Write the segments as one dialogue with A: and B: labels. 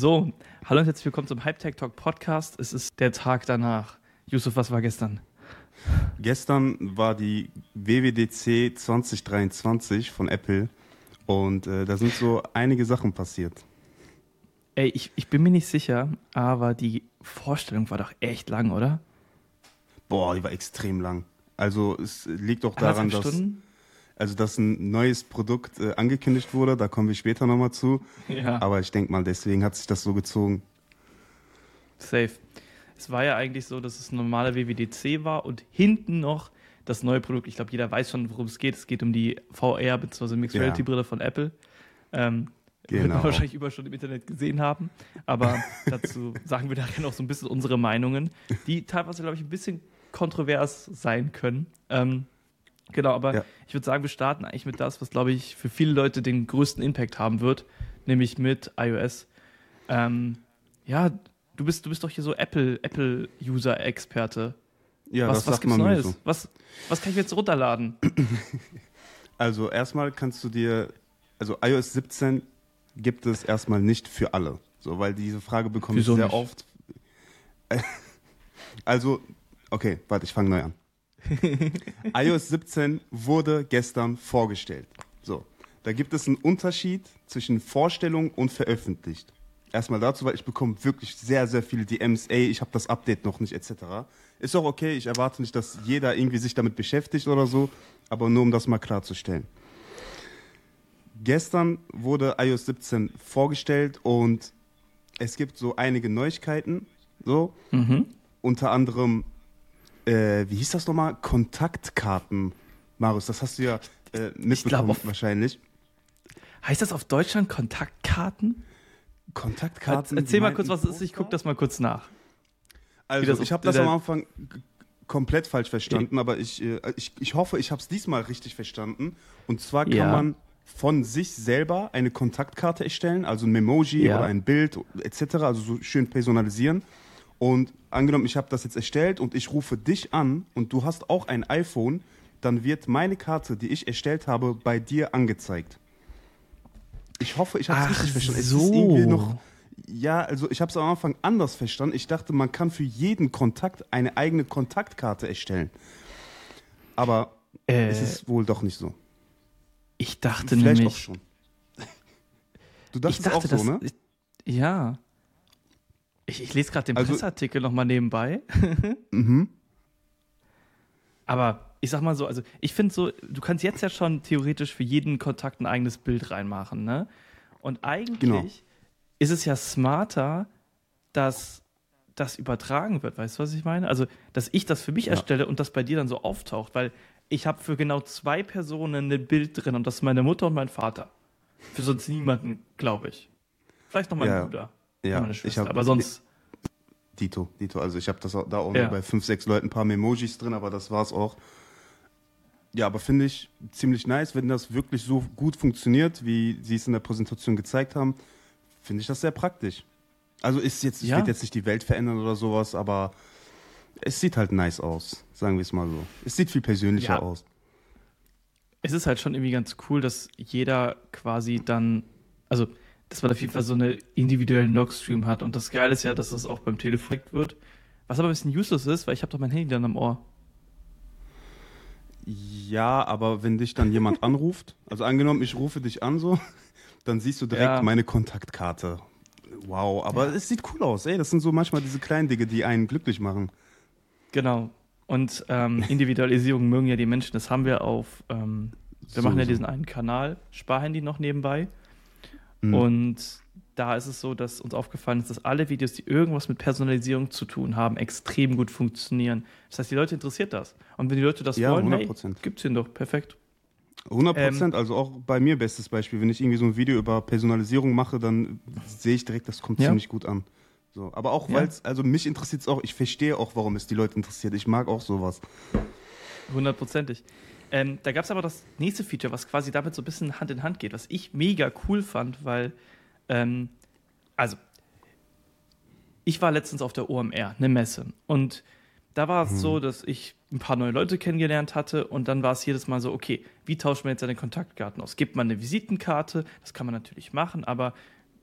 A: So, hallo und herzlich willkommen zum Hype Tech Talk Podcast. Es ist der Tag danach. Yusuf, was war gestern?
B: Gestern war die WWDC 2023 von Apple und äh, da sind so einige Sachen passiert.
A: Ey, ich, ich bin mir nicht sicher, aber die Vorstellung war doch echt lang, oder?
B: Boah, die war extrem lang. Also es liegt auch daran, dass,
A: Stunden?
B: Also, dass ein neues Produkt äh, angekündigt wurde, da kommen wir später nochmal zu.
A: Ja.
B: Aber ich denke mal, deswegen hat sich das so gezogen.
A: Safe. Es war ja eigentlich so, dass es ein normaler WWDC war und hinten noch das neue Produkt. Ich glaube, jeder weiß schon, worum es geht. Es geht um die VR bzw. Mixed
B: Ja.
A: Reality Brille von Apple. Ähm, Wird man
B: Genau.
A: wahrscheinlich überall schon im Internet gesehen haben. Aber dazu sagen wir nachher noch so ein bisschen unsere Meinungen, die teilweise, glaube ich, ein bisschen kontrovers sein können. Ähm, genau, aber
B: Ja.
A: ich würde sagen, wir starten eigentlich mit das, was, glaube ich, für viele Leute den größten Impact haben wird, nämlich mit iOS. Ähm, ja, du bist, du bist doch hier so Apple, Apple-User-Experte.
B: Ja,
A: was
B: das
A: was
B: sagt
A: gibt's
B: man
A: Neues?
B: so.
A: Was, was kann ich jetzt runterladen?
B: Also erstmal kannst du dir, also iOS 17 gibt es erstmal nicht für alle. So, weil diese Frage bekomme ich
A: Wieso
B: sehr
A: nicht?
B: oft. Also, okay, warte, ich fange neu an. iOS 17 wurde gestern vorgestellt. So, da gibt es einen Unterschied zwischen Vorstellung und veröffentlicht. Erstmal dazu, weil ich bekomme wirklich sehr, sehr viele DMs, ey, ich habe das Update noch nicht, etc. Ist auch okay, ich erwarte nicht, dass jeder irgendwie sich damit beschäftigt oder so, aber nur um das mal klarzustellen. Gestern wurde iOS 17 vorgestellt und es gibt so einige Neuigkeiten, so,
A: Mhm.
B: unter anderem, äh, wie hieß das nochmal? Kontaktkarten. Marius, das hast du ja äh, mitbekommen
A: auf-
B: wahrscheinlich.
A: Heißt das auf Deutschland Kontaktkarten?
B: Kontaktkarten.
A: Erzähl
B: die
A: mal kurz, was es ist. Ich gucke das mal kurz nach.
B: Also, ich habe das am Anfang komplett falsch verstanden, aber ich, äh, ich, ich hoffe, ich habe es diesmal richtig verstanden. Und zwar kann
A: Ja.
B: man von sich selber eine Kontaktkarte erstellen, also ein Memoji
A: Ja.
B: oder ein Bild etc., also so schön personalisieren. Und angenommen, ich habe das jetzt erstellt und ich rufe dich an und du hast auch ein iPhone, dann wird meine Karte, die ich erstellt habe, bei dir angezeigt. Ich hoffe, ich habe es richtig verstanden. Es ist
A: so.
B: irgendwie noch ja, also ich habe es am Anfang anders verstanden. Ich dachte, man kann für jeden Kontakt eine eigene Kontaktkarte erstellen. Aber
A: Äh,
B: es ist wohl doch nicht so.
A: ich dachte
B: Vielleicht
A: nämlich.
B: auch schon. Du
A: Ich
B: dachtest
A: dachte,
B: auch so,
A: das,
B: ne?
A: ich, ja. Ich, ich lese gerade den
B: Also-
A: Presseartikel nochmal nebenbei.
B: Mhm.
A: Aber ich sag mal so, also ich finde so, du kannst jetzt ja schon theoretisch für jeden Kontakt ein eigenes Bild reinmachen, ne? Und eigentlich
B: Genau.
A: ist es ja smarter, dass das übertragen wird, weißt du, was ich meine? Also, dass ich das für mich
B: Ja.
A: erstelle und das bei dir dann so auftaucht, weil ich habe für genau zwei Personen ein Bild drin und das ist meine Mutter und mein Vater. Für sonst niemanden, glaube ich. Vielleicht noch mein
B: Ja.
A: Bruder.
B: Ja, ich hab-
A: aber sonst.
B: Dito, Dito. Also ich habe das auch, da auch
A: Ja.
B: bei fünf, sechs Leuten ein paar Memojis drin, aber das war's auch. Ja, aber finde ich ziemlich nice, wenn das wirklich so gut funktioniert, wie sie es in der Präsentation gezeigt haben, finde ich das sehr praktisch. Also ist jetzt,
A: Ja.
B: wird jetzt nicht die Welt verändern oder sowas, aber es sieht halt nice aus, sagen wir es mal so. Es sieht viel persönlicher
A: Ja.
B: aus.
A: es ist halt schon irgendwie ganz cool, dass jeder quasi dann, also dass man auf jeden Fall so eine individuellen Logstream hat. Und das Geile ist ja, dass das auch beim Telefon wird. Was aber ein bisschen useless ist, weil ich habe doch mein Handy dann am Ohr.
B: Ja, aber wenn dich dann jemand anruft, also angenommen, ich rufe dich an so, dann siehst du direkt
A: Ja.
B: meine Kontaktkarte. Wow, aber es sieht cool aus, ey. Das sind so manchmal diese kleinen Dinge, die einen glücklich machen.
A: Genau. Und ähm, Individualisierung mögen ja die Menschen. Das haben wir auf, ähm, wir machen ja diesen einen Kanal, Sparhandy noch nebenbei.
B: Mhm.
A: Und da ist es so, dass uns aufgefallen ist, dass alle Videos, die irgendwas mit Personalisierung zu tun haben, extrem gut funktionieren. Das heißt, die Leute interessiert das. Und wenn die Leute das
B: Ja,
A: wollen, hey,
B: 100%.
A: gibt's ihn doch. Perfekt.
B: 100
A: Ähm,
B: Prozent, also auch bei mir bestes Beispiel. Wenn ich irgendwie so ein Video über Personalisierung mache, dann sehe ich direkt, das kommt
A: Ja.
B: ziemlich gut an. So, aber auch,
A: Ja.
B: weil es, also mich interessiert es auch, ich verstehe auch, warum es die Leute interessiert. Ich mag auch sowas.
A: Hundertprozentig. Ähm, da gab es aber das nächste Feature, was quasi damit so ein bisschen Hand in Hand geht, was ich mega cool fand, weil, ähm, also, ich war letztens auf der OMR, eine Messe, und da war es so, dass ich ein paar neue Leute kennengelernt hatte und dann war es jedes Mal so, okay, wie tauscht man jetzt seine Kontaktkarten aus? Gibt man eine Visitenkarte? Das kann man natürlich machen, aber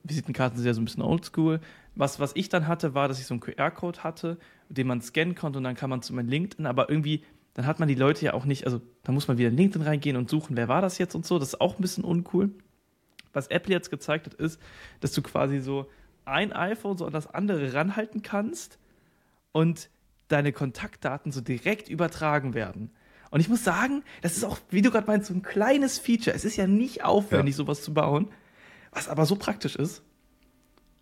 A: Visitenkarten sind ja so ein bisschen oldschool. Was, was ich dann hatte, war, dass ich so einen QR-Code hatte, den man scannen konnte und dann kann man zu meinem LinkedIn, aber irgendwie, dann hat man die Leute ja auch nicht, also da muss man wieder in LinkedIn reingehen und suchen, wer war das jetzt und so. Das ist auch ein bisschen uncool. Was Apple jetzt gezeigt hat, ist, dass du quasi so ein iPhone so an das andere ranhalten kannst und deine Kontaktdaten so direkt übertragen werden. Und ich muss sagen, das ist auch, wie du gerade meinst, so ein kleines Feature. Es ist ja nicht aufwendig, ja. sowas zu bauen, was aber so praktisch ist.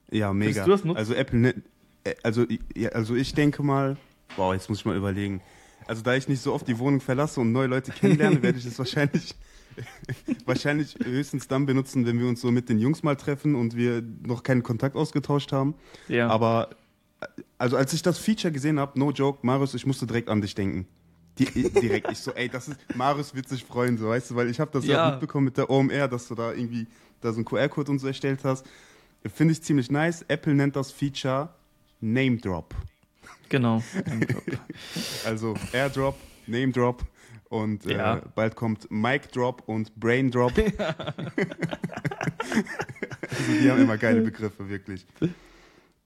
B: Ja, mega. Also Apple, ne, äh, also, also ich denke mal, wow, jetzt muss ich mal überlegen. Also da ich nicht so oft die Wohnung verlasse und neue Leute kennenlerne, werde ich es wahrscheinlich, wahrscheinlich höchstens dann benutzen, wenn wir uns so mit den Jungs mal treffen und wir noch keinen Kontakt ausgetauscht haben. Ja. Aber also als ich das Feature gesehen habe, no joke, Marius, ich musste direkt an dich denken. Die, direkt. Ich so, ey, das ist, Marius wird sich freuen, so, weißt du, weil ich habe das ja. ja mitbekommen mit der OMR, dass du da irgendwie da so einen QR-Code und so erstellt hast. Finde ich ziemlich nice. Apple nennt das Feature Name Drop.
A: Genau.
B: also Airdrop, Name Drop und äh, ja. äh, bald kommt Mic Drop und Brain Drop. Ja. also die haben immer geile Begriffe, wirklich.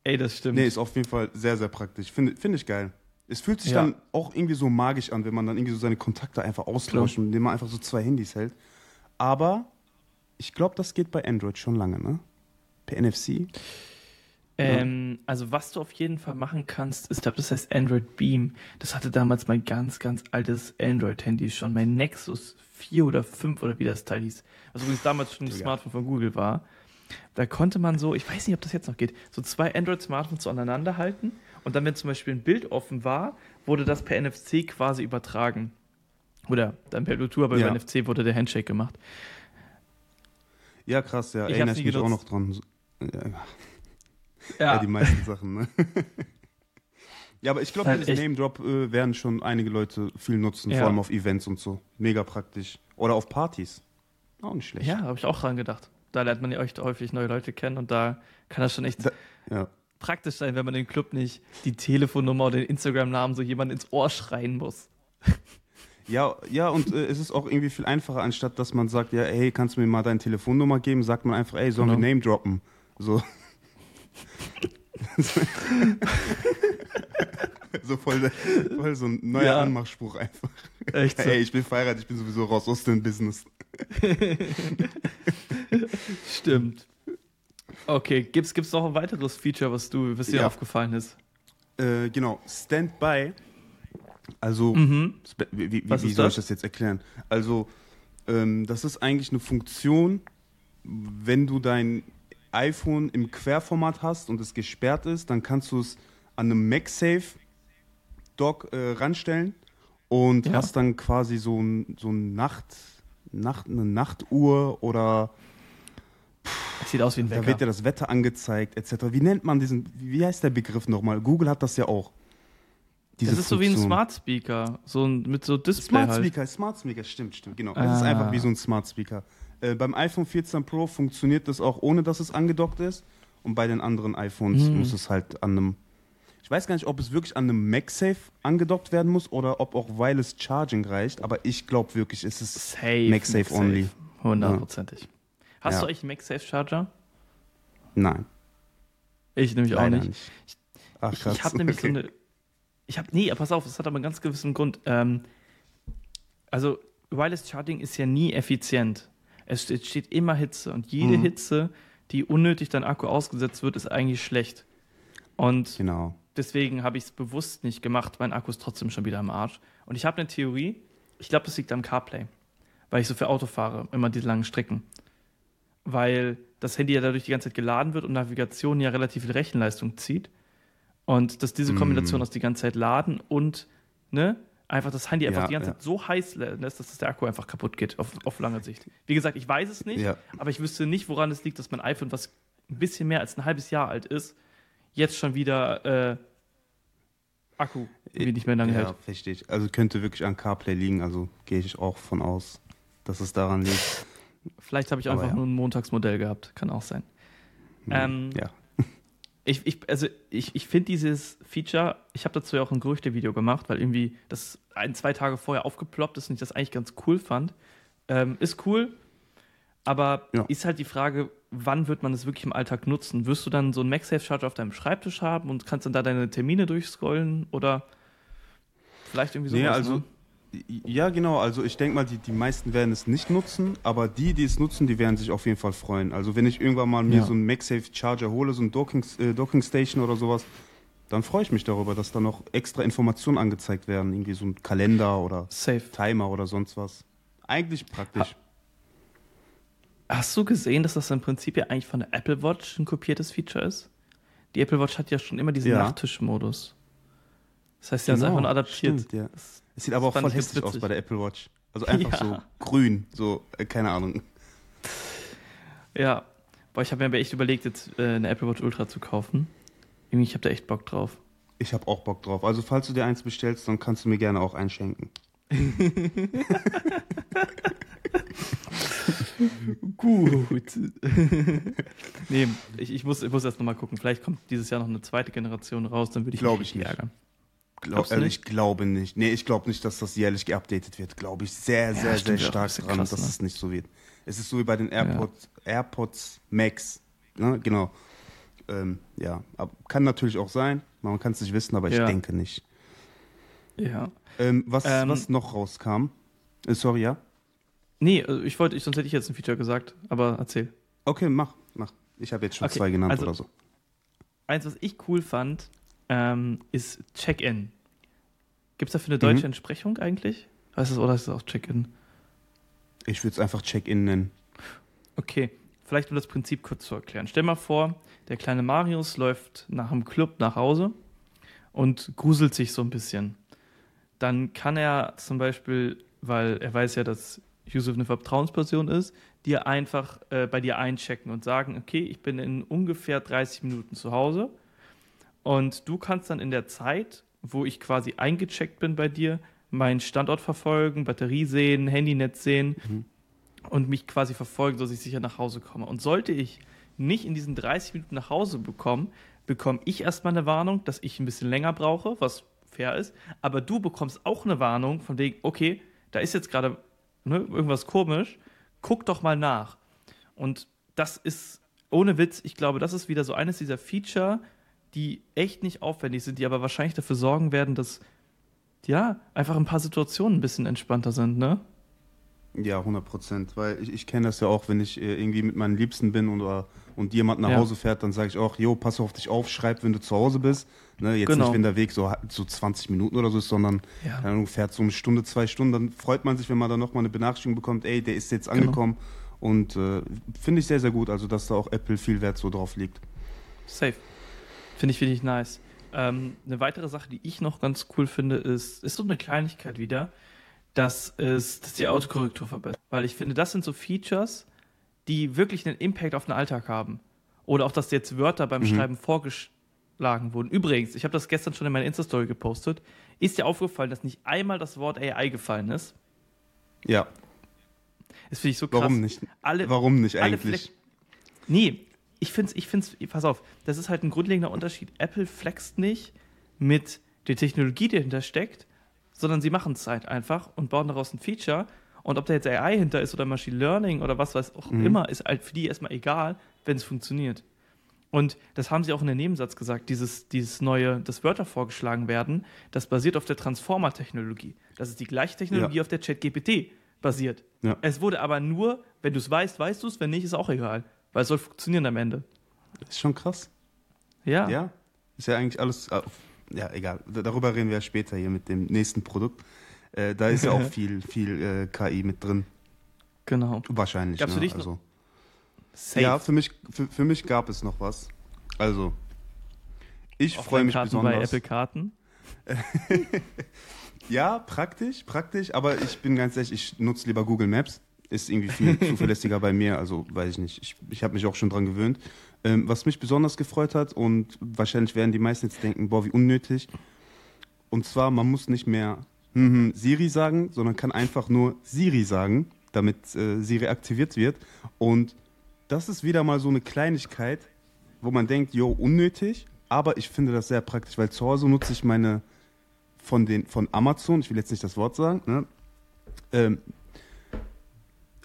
A: Ey, das stimmt.
B: Nee, ist auf jeden Fall sehr, sehr praktisch. Finde find ich geil. Es fühlt sich ja. dann auch irgendwie so magisch an, wenn man dann irgendwie so seine Kontakte einfach austauscht, indem man einfach so zwei Handys hält. Aber ich glaube, das geht bei Android schon lange, ne? Per NFC.
A: Ähm. Also was du auf jeden Fall machen kannst, ist, ich glaube, das heißt Android Beam. Das hatte damals mein ganz, ganz altes Android-Handy schon, mein Nexus 4 oder 5 oder wie das Teil hieß. Was übrigens damals schon ein. Smartphone von Google war. Da konnte man so, ich weiß nicht, ob das jetzt noch geht, so zwei Android-Smartphones so aneinander halten und dann, wenn zum Beispiel ein Bild offen war, wurde das per NFC quasi übertragen. Oder dann per Bluetooth, aber ja. über NFC wurde der Handshake gemacht.
B: Ja, krass, ja. Ich erinnere ich mich auch noch dran. Ja. Ja. ja. die meisten Sachen, ne? ja, aber ich glaube, halt Name Drop äh, werden schon einige Leute viel nutzen, ja. vor allem auf Events und so. Mega praktisch. Oder auf Partys. Auch nicht schlecht.
A: Ja, habe ich auch dran gedacht da lernt man ja euch häufig neue Leute kennen und da kann das schon echt da, ja. praktisch sein, wenn man im Club nicht die Telefonnummer oder den Instagram-Namen so jemand ins Ohr schreien muss.
B: Ja, ja, und äh, es ist auch irgendwie viel einfacher, anstatt dass man sagt, ja, hey, kannst du mir mal deine Telefonnummer geben, sagt man einfach, ey, sollen genau. wir Name droppen? So. so voll, voll so ein neuer ja. Anmachspruch einfach. Echt so? Hey, ich bin verheiratet, ich bin sowieso raus aus dem Business.
A: Stimmt. Okay, gibt's, gibt's noch ein weiteres Feature, was du, was dir ja. aufgefallen ist?
B: Äh, genau, Standby. Also, mhm. wie, wie, wie soll das? ich das jetzt erklären? Also, ähm, das ist eigentlich eine Funktion, wenn du dein iPhone im Querformat hast und es gesperrt ist, dann kannst du es an einem MagSafe-Dock äh, ranstellen und ja. hast dann quasi so ein, so ein Nacht, Nacht, eine Nachtuhr oder
A: das sieht aus wie ein Wecker.
B: Da wird ja das Wetter angezeigt, etc. Wie nennt man diesen, wie heißt der Begriff nochmal? Google hat das ja auch.
A: das ist Funktion. so wie ein Smart Speaker, so ein, mit so Display.
B: Smart halt. Speaker, Smart Speaker, stimmt, stimmt, genau. Ah. Es ist einfach wie so ein Smart Speaker. Äh, beim iPhone 14 Pro funktioniert das auch ohne, dass es angedockt ist. Und bei den anderen iPhones hm. muss es halt an einem ich weiß gar nicht, ob es wirklich an einem MagSafe angedockt werden muss oder ob auch Wireless Charging reicht, aber ich glaube wirklich, es ist Safe, MagSafe only.
A: Hundertprozentig. Ja. Hast ja. du eigentlich einen MagSafe Charger?
B: Nein.
A: Ich nämlich auch nicht. nicht. Ich, Ach, krass. ich, ich habe nämlich okay. so eine. Ich habe, nee, pass auf, das hat aber einen ganz gewissen Grund. Ähm, also, Wireless Charging ist ja nie effizient. Es steht, immer Hitze und jede mhm. Hitze, die unnötig dein Akku ausgesetzt wird, ist eigentlich schlecht. Und genau deswegen habe ich es bewusst nicht gemacht. Mein Akku ist trotzdem schon wieder am Arsch. Und ich habe eine Theorie, ich glaube, das liegt am CarPlay, weil ich so für Auto fahre, immer diese langen Strecken. Weil das Handy ja dadurch die ganze Zeit geladen wird und Navigation ja relativ viel Rechenleistung zieht. Und dass diese Kombination mm. aus die ganze Zeit laden und ne, einfach das Handy einfach ja, die ganze ja. Zeit so heiß lässt, dass der Akku einfach kaputt geht auf, auf lange Sicht. Wie gesagt, ich weiß es nicht, ja. aber ich wüsste nicht, woran es liegt, dass mein iPhone, was ein bisschen mehr als ein halbes Jahr alt ist, jetzt schon wieder äh, Akku wie nicht mehr lange ja, hält. Ja,
B: verstehe ich. Also könnte wirklich an CarPlay liegen, also gehe ich auch von aus, dass es daran liegt.
A: Vielleicht habe ich einfach ja. nur ein Montagsmodell gehabt, kann auch sein.
B: Hm, ähm, ja.
A: Ich, ich, also ich, ich finde dieses Feature, ich habe dazu ja auch ein Gerüchte-Video gemacht, weil irgendwie das ein, zwei Tage vorher aufgeploppt ist und ich das eigentlich ganz cool fand. Ähm, ist cool, aber ja. ist halt die Frage, wann wird man es wirklich im Alltag nutzen? Wirst du dann so einen MagSafe-Charger auf deinem Schreibtisch haben und kannst dann da deine Termine durchscrollen oder vielleicht irgendwie sowas?
B: Nee, also,
A: ne?
B: Ja, genau. Also, ich denke mal, die, die meisten werden es nicht nutzen, aber die, die es nutzen, die werden sich auf jeden Fall freuen. Also, wenn ich irgendwann mal mir
A: Ja.
B: so einen MagSafe Charger hole, so ein Docking, äh, Docking Station oder sowas, dann freue ich mich darüber, dass da noch extra Informationen angezeigt werden. Irgendwie so ein Kalender oder
A: Safe.
B: Timer oder sonst was. Eigentlich praktisch.
A: Hast du gesehen, dass das im Prinzip ja eigentlich von der Apple Watch ein kopiertes Feature ist? Die Apple Watch hat ja schon immer diesen
B: Ja.
A: Nachttischmodus. Das heißt, sie haben es
B: Genau,
A: einfach nur adaptiert.
B: stimmt, ja.
A: Das,
B: Es sieht aber auch voll hässlich aus bei der Apple Watch. Also einfach
A: Ja.
B: so grün, so, äh, keine Ahnung.
A: ja. Boah, ich habe mir aber echt überlegt, jetzt äh, eine Apple Watch Ultra zu kaufen. Irgendwie, ich habe da echt Bock drauf.
B: Ich habe auch Bock drauf. Also falls du dir eins bestellst, dann kannst du mir gerne auch einschenken.
A: Gut. nee, ich, ich, muss, ich muss erst nochmal gucken. Vielleicht kommt dieses Jahr noch eine zweite Generation raus, dann würde ich
B: Glaub
A: mich
B: ich nicht.
A: ärgern.
B: Glaub,
A: Glaubst du nicht?
B: ich glaube nicht. Nee, ich glaube nicht, dass das jährlich geupdatet wird. Glaube ich sehr, sehr, sehr
A: wäre auch
B: stark
A: bisschen
B: dran,
A: krass,
B: dass
A: ne?
B: es nicht so wird. Es ist so wie bei den AirPods, AirPods Max. Ne? Genau. Ähm, ja, aber kann natürlich auch sein. Man kann es nicht wissen, aber ich
A: Ja.
B: denke nicht.
A: Ja.
B: Ähm, was,
A: Ähm,
B: was noch rauskam? Äh, sorry, ja?
A: Nee, also ich wollte, ich, sonst hätte ich jetzt ein Feature gesagt, aber erzähl.
B: Okay, mach, mach. Ich habe jetzt schon
A: Okay,
B: zwei genannt
A: also-
B: oder so.
A: Eins, was ich cool fand, ähm, ist Check-in. Gibt es dafür eine deutsche
B: Mhm.
A: Entsprechung eigentlich? Heißt es oder ist es auch Check-in?
B: Ich würde es einfach Check-in nennen.
A: Okay, vielleicht um das Prinzip kurz zu erklären. Stell mal vor, der kleine Marius läuft nach dem Club nach Hause und gruselt sich so ein bisschen. Dann kann er zum Beispiel, weil er weiß ja, dass Yusuf eine Vertrauensperson ist, dir einfach äh, bei dir einchecken und sagen, okay, ich bin in ungefähr 30 Minuten zu Hause und du kannst dann in der Zeit, wo ich quasi eingecheckt bin bei dir, meinen Standort verfolgen, Batterie sehen, Handynetz sehen und mich quasi verfolgen, dass ich sicher nach Hause komme. Und sollte ich nicht in diesen 30 Minuten nach Hause bekommen, bekomme ich erstmal eine Warnung, dass ich ein bisschen länger brauche, was fair ist. Aber du bekommst auch eine Warnung von wegen, okay, da ist jetzt gerade ne, irgendwas komisch, guck doch mal nach. Und das ist ohne Witz, ich glaube, das ist wieder so eines dieser Feature, die echt nicht aufwendig sind, die aber wahrscheinlich dafür sorgen werden, dass ja, einfach ein paar Situationen ein bisschen entspannter sind, ne?
B: Ja, 100 Prozent. Weil ich, ich kenne das ja auch, wenn ich äh, irgendwie mit meinen Liebsten bin oder, und jemand nach
A: Ja.
B: Hause fährt, dann sage ich auch, jo, pass auf dich auf, schreib, wenn du zu Hause bist. Ne, jetzt
A: Genau.
B: nicht, wenn der Weg so, so 20 Minuten oder so ist, sondern
A: Ja.
B: Ahnung, fährt so eine Stunde, zwei Stunden, dann freut man sich, wenn man dann nochmal eine Benachrichtigung bekommt, ey, der ist
A: Genau.
B: jetzt angekommen. Und äh, finde ich sehr, sehr gut, also dass da auch Apple viel Wert so drauf liegt.
A: Safe. Finde ich, finde ich nice. Ähm, eine weitere Sache, die ich noch ganz cool finde, ist, ist so eine Kleinigkeit wieder, dass es dass die Autokorrektur verbessert. Weil ich finde, das sind so Features, die wirklich einen Impact auf den Alltag haben. Oder auch, dass jetzt Wörter beim
B: Mhm.
A: Schreiben vorgeschlagen wurden. Übrigens, ich habe das gestern schon in meiner Insta-Story gepostet. Ist dir aufgefallen, dass nicht einmal das Wort AI gefallen ist?
B: Ja,
A: Das finde ich so krass.
B: warum nicht?
A: Alle,
B: Warum nicht
A: alle
B: eigentlich?
A: Fleck- Nee, ich finde es, ich find's, pass auf, das ist halt ein grundlegender Unterschied. Apple flext nicht mit der Technologie, die dahinter steckt, sondern sie machen es halt einfach und bauen daraus ein Feature. Und ob da jetzt AI hinter ist oder Machine Learning oder was weiß auch
B: Mhm.
A: immer, ist halt für die erstmal egal, wenn es funktioniert. Und das haben sie auch in dem Nebensatz gesagt, dieses, dieses neue, dass Wörter vorgeschlagen werden, das basiert auf der Transformer-Technologie. Das ist die gleiche Technologie,
B: Ja.
A: auf der ChatGPT basiert.
B: Ja.
A: Es wurde aber nur, wenn du es weißt, weißt du es, wenn nicht, ist auch egal. Weil es soll funktionieren am Ende.
B: Ist schon krass.
A: Ja.
B: Ja, ist ja eigentlich alles. äh, Ja, egal. Darüber reden wir ja später hier mit dem nächsten Produkt. Äh, da ist ja auch viel, viel äh, KI mit drin.
A: Genau.
B: Wahrscheinlich.
A: Gab's
B: ne?
A: für dich noch-
B: also,
A: Safe.
B: ja, für mich, für, für mich gab es noch was. Also, ich freue mich
A: Karten
B: besonders.
A: bei Apple Karten.
B: Ja, praktisch, praktisch, aber ich bin ganz ehrlich, ich nutze lieber Google Maps. Ist irgendwie viel zuverlässiger bei mir, also weiß ich nicht. Ich, ich habe mich auch schon dran gewöhnt. Ähm, was mich besonders gefreut hat und wahrscheinlich werden die meisten jetzt denken, boah, wie unnötig. Und zwar, man muss nicht mehr hm, Siri sagen, sondern kann einfach nur Siri sagen, damit äh, Siri aktiviert wird. Und das ist wieder mal so eine Kleinigkeit, wo man denkt, jo, unnötig, aber ich finde das sehr praktisch, weil zu Hause nutze ich meine von, den, von Amazon, ich will jetzt nicht das Wort sagen, ne? ähm,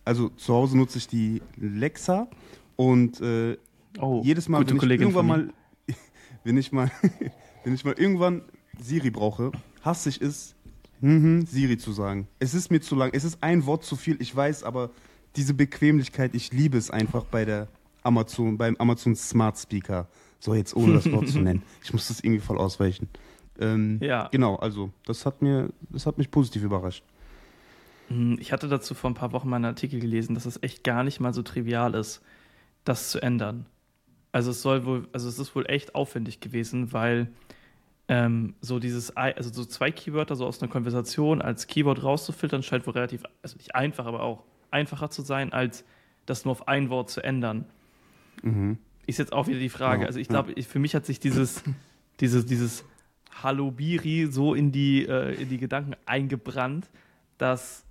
B: also zu Hause nutze ich die Lexa Und äh,
A: Oh,
B: jedes Mal, wenn ich irgendwann mal, wenn ich mal, wenn ich mal irgendwann Siri brauche, hasse ich es, mhm, Siri zu sagen. Es ist mir zu lang. Es ist ein Wort zu viel. Ich weiß, aber diese Bequemlichkeit, ich liebe es einfach bei der Amazon, beim Amazon Smart Speaker. So jetzt ohne das Wort zu nennen. Ich muss das irgendwie voll ausweichen. Ähm,
A: Ja.
B: Genau, also das hat mir, das hat mich positiv überrascht.
A: Hm, Ich hatte dazu vor ein paar Wochen mal einen Artikel gelesen, dass es echt gar nicht mal so trivial ist, das zu ändern. Also es soll wohl, also es ist wohl echt aufwendig gewesen, weil ähm, so dieses, also so zwei Keywörter so aus einer Konversation als Keyword rauszufiltern, scheint wohl relativ, also nicht einfach, aber auch einfacher zu sein, als das nur auf ein Wort zu ändern.
B: Mhm.
A: Ist jetzt auch wieder die Frage.
B: Ja,
A: Also ich glaube, für mich hat sich dieses, dieses, dieses Hallo Biri so in die, äh, in die Gedanken eingebrannt, dass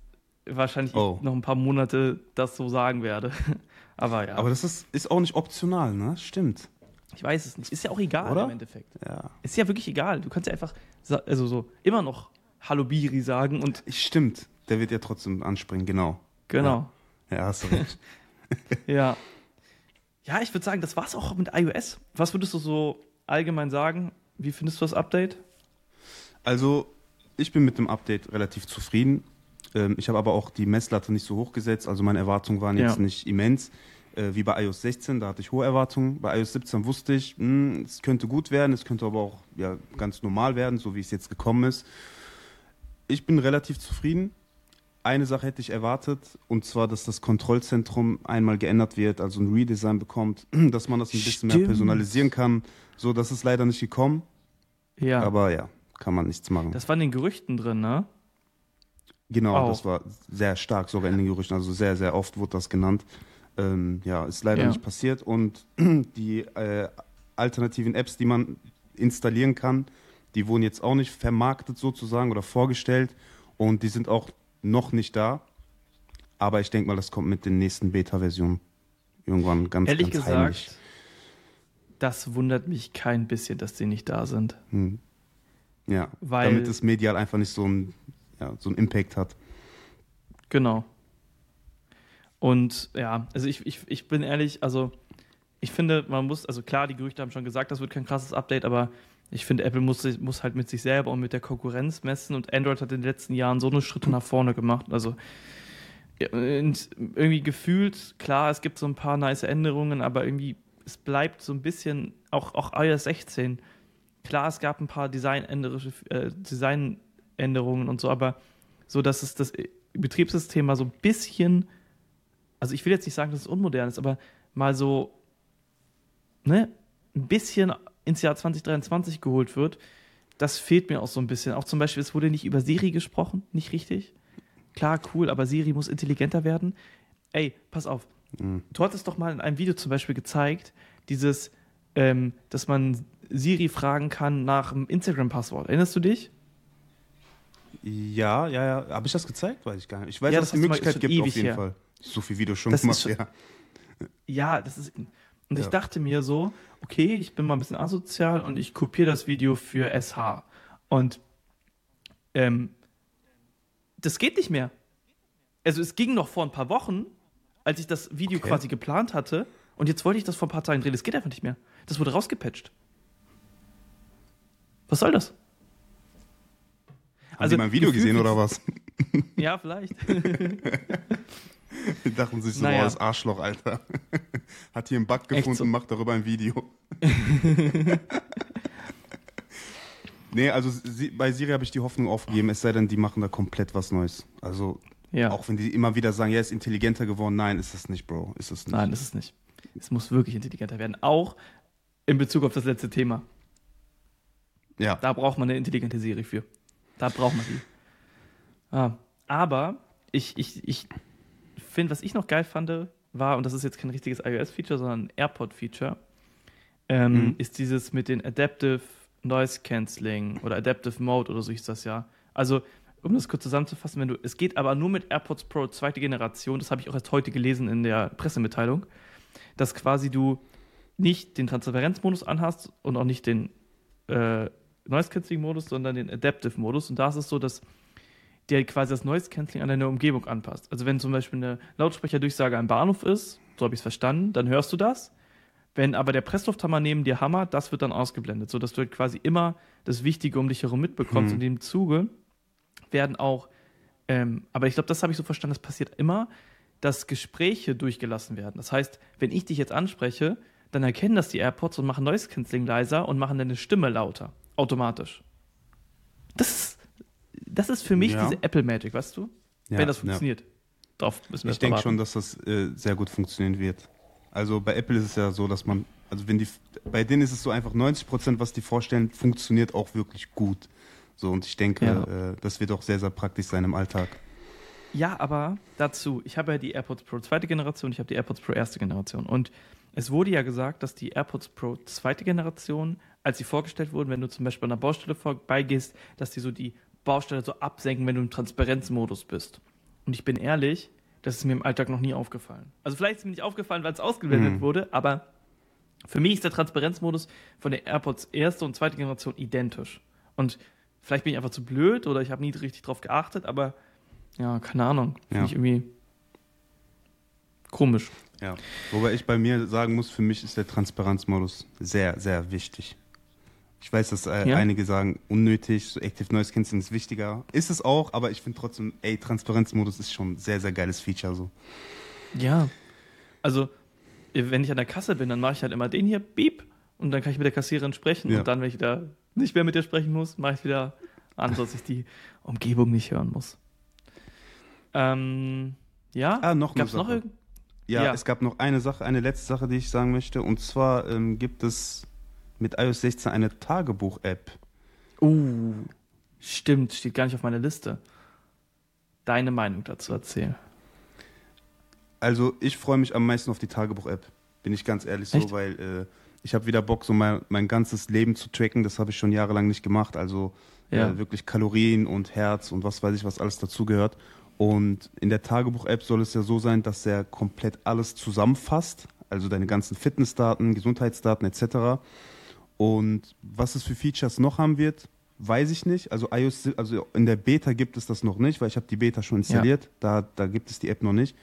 A: wahrscheinlich
B: Oh.
A: noch ein paar Monate das so sagen werde. Aber ja,
B: Aber das ist, ist auch nicht optional, ne? Stimmt.
A: ich weiß es nicht. Ist ja auch egal
B: Oder?
A: im Endeffekt.
B: Ja.
A: Ist ja wirklich egal. Du kannst ja einfach also so immer noch Hallo Biri sagen und
B: Stimmt. Der wird ja trotzdem anspringen, genau.
A: genau.
B: Ja, hast du recht.
A: Ja. Ja, ich würde sagen, das war's auch mit iOS. Was würdest du so allgemein sagen? Wie findest du das Update?
B: Also, ich bin mit dem Update relativ zufrieden. Ähm, ich habe aber auch die Messlatte nicht so hoch gesetzt. Also, meine Erwartungen waren jetzt
A: Ja.
B: nicht immens. Äh, wie bei iOS 16, da hatte ich hohe Erwartungen. Bei iOS 17 wusste ich, mh, es könnte gut werden, es könnte aber auch ja, ganz normal werden, so wie es jetzt gekommen ist. Ich bin relativ zufrieden. Eine Sache hätte ich erwartet, und zwar, dass das Kontrollzentrum einmal geändert wird, also ein Redesign bekommt, dass man das ein bisschen mehr
A: Stimmt.
B: personalisieren kann. So, das ist leider nicht gekommen,
A: Ja.
B: aber ja, kann man nichts machen.
A: Das war in den Gerüchten drin, ne?
B: Genau,
A: Auch.
B: das war sehr stark sogar in den Gerüchten. Also sehr, sehr oft wurde das genannt. Ähm, ja, ist leider
A: Ja.
B: nicht passiert. Und die äh, alternativen Apps, die man installieren kann, die wurden jetzt auch nicht vermarktet sozusagen oder vorgestellt. Und die sind auch noch nicht da. Aber ich denke mal, das kommt mit den nächsten Beta-Versionen. Irgendwann ganz,
A: Ehrlich
B: ganz
A: gesagt,
B: heimlich.
A: das wundert mich kein bisschen, dass die nicht da sind.
B: Hm. Ja,
A: Weil-
B: damit es medial einfach nicht so ein, ja, so einen Impact hat.
A: Genau. Und ja, also ich, ich, ich bin ehrlich, also ich finde, man muss, also klar, die Gerüchte haben schon gesagt, das wird kein krasses Update, aber ich finde, Apple muss, muss halt mit sich selber und mit der Konkurrenz messen und Android hat in den letzten Jahren so eine Schritte nach vorne gemacht. Also irgendwie gefühlt, klar, es gibt so ein paar nice Änderungen, aber irgendwie, es bleibt so ein bisschen, auch, auch iOS 16, klar, es gab ein paar Designänderische, äh, Designänderungen und so, aber so, dass es das Betriebssystem mal so ein bisschen, also ich will jetzt nicht sagen, dass es unmodern ist, aber mal so, ne, ein bisschen ins Jahr 2023 geholt wird, das fehlt mir auch so ein bisschen. Auch zum Beispiel, es wurde nicht über Siri gesprochen, nicht richtig. Klar, cool, aber Siri muss intelligenter werden. Ey, pass auf.
B: Mhm.
A: Du hattest doch mal in einem Video zum Beispiel gezeigt, dieses, ähm, dass man Siri fragen kann nach dem Instagram-Passwort. Erinnerst du dich?
B: Ja, ja, ja. Habe ich das gezeigt? Weiß ich gar nicht. Ich weiß,
A: Ja,
B: dass
A: das
B: es die Möglichkeit gibt, auf jeden
A: her.
B: Fall. So viel Videos schon
A: Das
B: gemacht,
A: schon-
B: ja.
A: Ja, das ist. Und ich
B: Ja.
A: dachte mir so, okay, ich bin mal ein bisschen asozial und ich kopiere das Video für SH. Und ähm, das geht nicht mehr. Also es ging noch vor ein paar Wochen, als ich das Video
B: Okay.
A: quasi geplant hatte. Und jetzt wollte ich das vor ein paar Tagen drehen. Das geht einfach nicht mehr. Das wurde rausgepatcht. Was soll das?
B: Haben Sie mal ein Video gesehen oder was?
A: Ja, vielleicht.
B: Die dachten sich so,
A: Naja.
B: oh, das Arschloch, Alter. Hat hier einen Bug gefunden,
A: so.
B: macht darüber ein Video. nee, also bei Siri habe ich die Hoffnung aufgegeben, es sei denn, die machen da komplett was Neues. Also,
A: Ja.
B: auch wenn die immer wieder sagen, ja, ist intelligenter geworden. Nein, ist es nicht, Bro. Ist es nicht.
A: Nein, ist es nicht. Es muss wirklich intelligenter werden. Auch in Bezug auf das letzte Thema.
B: Ja.
A: Da braucht man eine intelligente Serie für. Da braucht man die. Ah, aber ich, ich, ich finde, was ich noch geil fand, war, und das ist jetzt kein richtiges iOS-Feature, sondern ein AirPod-Feature, ähm,
B: Mhm.
A: ist dieses mit den Adaptive Noise Cancelling oder Adaptive Mode oder so hieß das ja. Also, um das kurz zusammenzufassen, wenn du, es geht aber nur mit AirPods Pro zweite Generation, das habe ich auch erst heute gelesen in der Pressemitteilung, dass quasi du nicht den Transparenzmodus anhast und auch nicht den äh, Noise Cancelling Modus, sondern den Adaptive Modus. Und da ist es so, dass der quasi das Noise Cancelling an deine Umgebung anpasst. Also wenn zum Beispiel eine Lautsprecherdurchsage am Bahnhof ist, so habe ich es verstanden, dann hörst du das. Wenn aber der Presslufthammer neben dir hammert, das wird dann ausgeblendet, sodass du halt quasi immer das Wichtige um dich herum mitbekommst.
B: Hm.
A: Und in dem Zuge werden auch, ähm, aber ich glaube, das habe ich so verstanden, das passiert immer, dass Gespräche durchgelassen werden. Das heißt, wenn ich dich jetzt anspreche, dann erkennen das die AirPods und machen Noise Cancelling leiser und machen deine Stimme lauter, automatisch. Das ist, das ist für mich
B: Ja.
A: diese Apple Magic, weißt du?
B: Ja,
A: wenn das
B: ja.
A: funktioniert. Darauf müssen wir
B: Ich denke schon, dass das äh, sehr gut funktionieren wird. Also bei Apple ist es ja so, dass man, also wenn die, bei denen ist es so einfach 90 Prozent, was die vorstellen, funktioniert auch wirklich gut. So und ich denke,
A: Ja.
B: äh, das wird auch sehr, sehr praktisch sein im Alltag.
A: Ja, aber dazu, ich habe ja die AirPods Pro zweite Generation, ich habe die AirPods Pro erste Generation. Und es wurde ja gesagt, dass die AirPods Pro zweite Generation, als sie vorgestellt wurden, wenn du zum Beispiel an einer Baustelle vorbeigehst, dass die so die Baustelle so absenken, wenn du im Transparenzmodus bist. Und ich bin ehrlich, das ist mir im Alltag noch nie aufgefallen. Also vielleicht ist mir nicht aufgefallen, weil es ausgeblendet
B: Hm.
A: wurde, aber für mich ist der Transparenzmodus von der AirPods erste und zweite Generation identisch. Und vielleicht bin ich einfach zu blöd oder ich habe nie richtig drauf geachtet, aber ja, keine Ahnung. Finde
B: Ja.
A: ich irgendwie komisch.
B: Ja. Wobei ich bei mir sagen muss, für mich ist der Transparenzmodus sehr, sehr wichtig. Ich weiß, dass äh,
A: Ja?
B: einige sagen, unnötig, so Active Noise Cancelling ist wichtiger. Ist es auch, aber ich finde trotzdem, ey, Transparenzmodus ist schon ein sehr, sehr geiles Feature. So.
A: Ja. Also, wenn ich an der Kasse bin, dann mache ich halt immer den hier, beep, und dann kann ich mit der Kassiererin sprechen.
B: Ja.
A: Und dann, wenn ich da nicht mehr mit ihr sprechen muss, mache ich wieder an, dass ich die Umgebung nicht hören muss. Ähm, ja.
B: Ah, noch eine
A: Gab's noch
B: Sache. Ja,
A: Ja.
B: es gab noch eine Sache, eine letzte Sache, die ich sagen möchte. Und zwar ähm, gibt es mit iOS 16 eine Tagebuch-App.
A: Uh, stimmt, steht gar nicht auf meiner Liste. Deine Meinung dazu erzählen.
B: Also ich freue mich am meisten auf die Tagebuch-App, bin ich ganz ehrlich so,
A: Echt?
B: weil äh, ich habe wieder Bock, so mein, mein ganzes Leben zu tracken. Das habe ich schon jahrelang nicht gemacht. Also
A: Ja.
B: äh, wirklich Kalorien und Herz und was weiß ich, was alles dazugehört. Und in der Tagebuch-App soll es ja so sein, dass er komplett alles zusammenfasst, also deine ganzen Fitnessdaten, Gesundheitsdaten etc. Und was es für Features noch haben wird, weiß ich nicht. Also iOS, also in der Beta gibt es das noch nicht, weil ich habe die Beta schon installiert. Da, da gibt es die App noch nicht.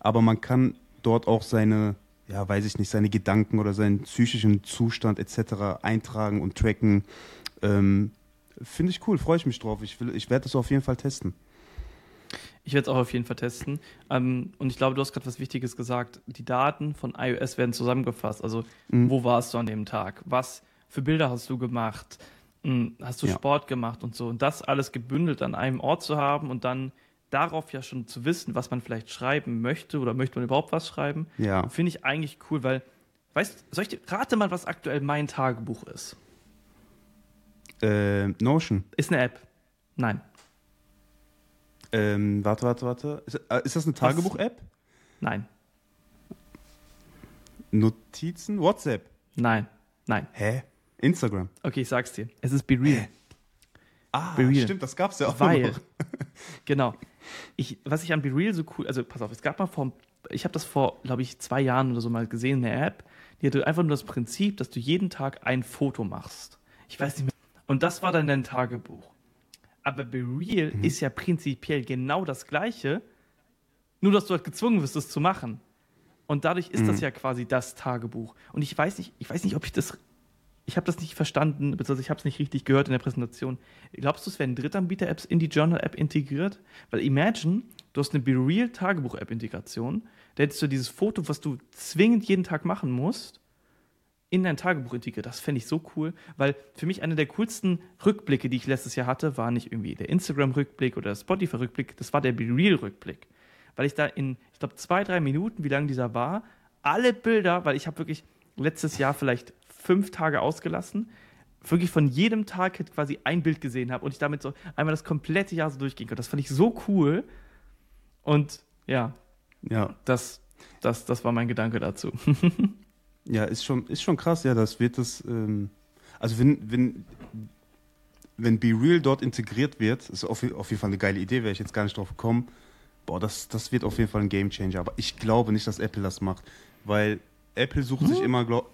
B: Aber man kann dort auch seine, ja, weiß ich nicht, seine Gedanken oder seinen psychischen Zustand etc. eintragen und tracken. Ähm, Finde ich cool, freue ich mich drauf. Ich, will- ich werde das auf jeden Fall testen.
A: Ich werde es auch auf jeden Fall testen. Ähm, und ich glaube, du hast gerade was Wichtiges gesagt. Die Daten von iOS werden zusammengefasst. Also,
B: Mhm.
A: wo warst du an dem Tag? Was für Bilder hast du gemacht? Hm, Hast du
B: Ja.
A: Sport gemacht und so? Und das alles gebündelt an einem Ort zu haben und dann darauf ja schon zu wissen, was man vielleicht schreiben möchte oder möchte man überhaupt was schreiben,
B: Ja.
A: finde ich eigentlich cool, weil, weißt soll ich dir, rate mal, was aktuell mein Tagebuch ist?
B: Äh, Notion.
A: Ist eine App. Nein.
B: Ähm, warte, warte, warte. Ist, äh, ist das eine Tagebuch-App?
A: Nein.
B: Notizen? WhatsApp?
A: Nein. Nein.
B: Hä? Instagram?
A: Okay, ich sag's dir. Es ist Be Real.
B: Ah,
A: Be Real.
B: stimmt, das gab's ja auch
A: Weil,
B: noch.
A: genau, ich, was ich an Be Real so cool, also pass auf, es gab mal vor, ich habe das vor, glaube ich, zwei Jahren oder so mal gesehen, eine App, die hatte einfach nur das Prinzip, dass du jeden Tag ein Foto machst. Ich weiß nicht mehr. Und das war dann dein Tagebuch. Aber Be Real
B: Mhm.
A: ist ja prinzipiell genau das Gleiche, nur dass du halt gezwungen wirst, es zu machen. Und dadurch ist
B: Mhm.
A: das ja quasi das Tagebuch. Und ich weiß nicht, ich weiß nicht, ob ich das ich habe das nicht verstanden, beziehungsweise ich habe es nicht richtig gehört in der Präsentation. Glaubst du, es werden Drittanbieter-Apps in die Journal-App integriert? Weil imagine, du hast eine BeReal Tagebuch-App-Integration, da hättest du dieses Foto, was du zwingend jeden Tag machen musst, in dein Tagebuch integriert. Das fände ich so cool, weil für mich einer der coolsten Rückblicke, die ich letztes Jahr hatte, war nicht irgendwie der Instagram-Rückblick oder der Spotify-Rückblick, das war der BeReal-Rückblick. Weil ich da in, ich glaube, zwei, drei Minuten, wie lang dieser war, alle Bilder, weil ich habe wirklich letztes Jahr vielleicht fünf Tage ausgelassen, wirklich von jedem Tag quasi ein Bild gesehen habe und ich damit so einmal das komplette Jahr so durchgehen konnte. Das fand ich so cool. Und ja,
B: Ja,
A: das, das, das war mein Gedanke dazu.
B: ja, ist schon, ist schon krass, ja, das wird das, ähm, also wenn, wenn, wenn Be Real dort integriert wird, ist auf, auf jeden Fall eine geile Idee, wäre ich jetzt gar nicht drauf gekommen. Boah, das, das wird auf jeden Fall ein Game Changer. Aber ich glaube nicht, dass Apple das macht. Weil Apple sucht sich immer, glaub,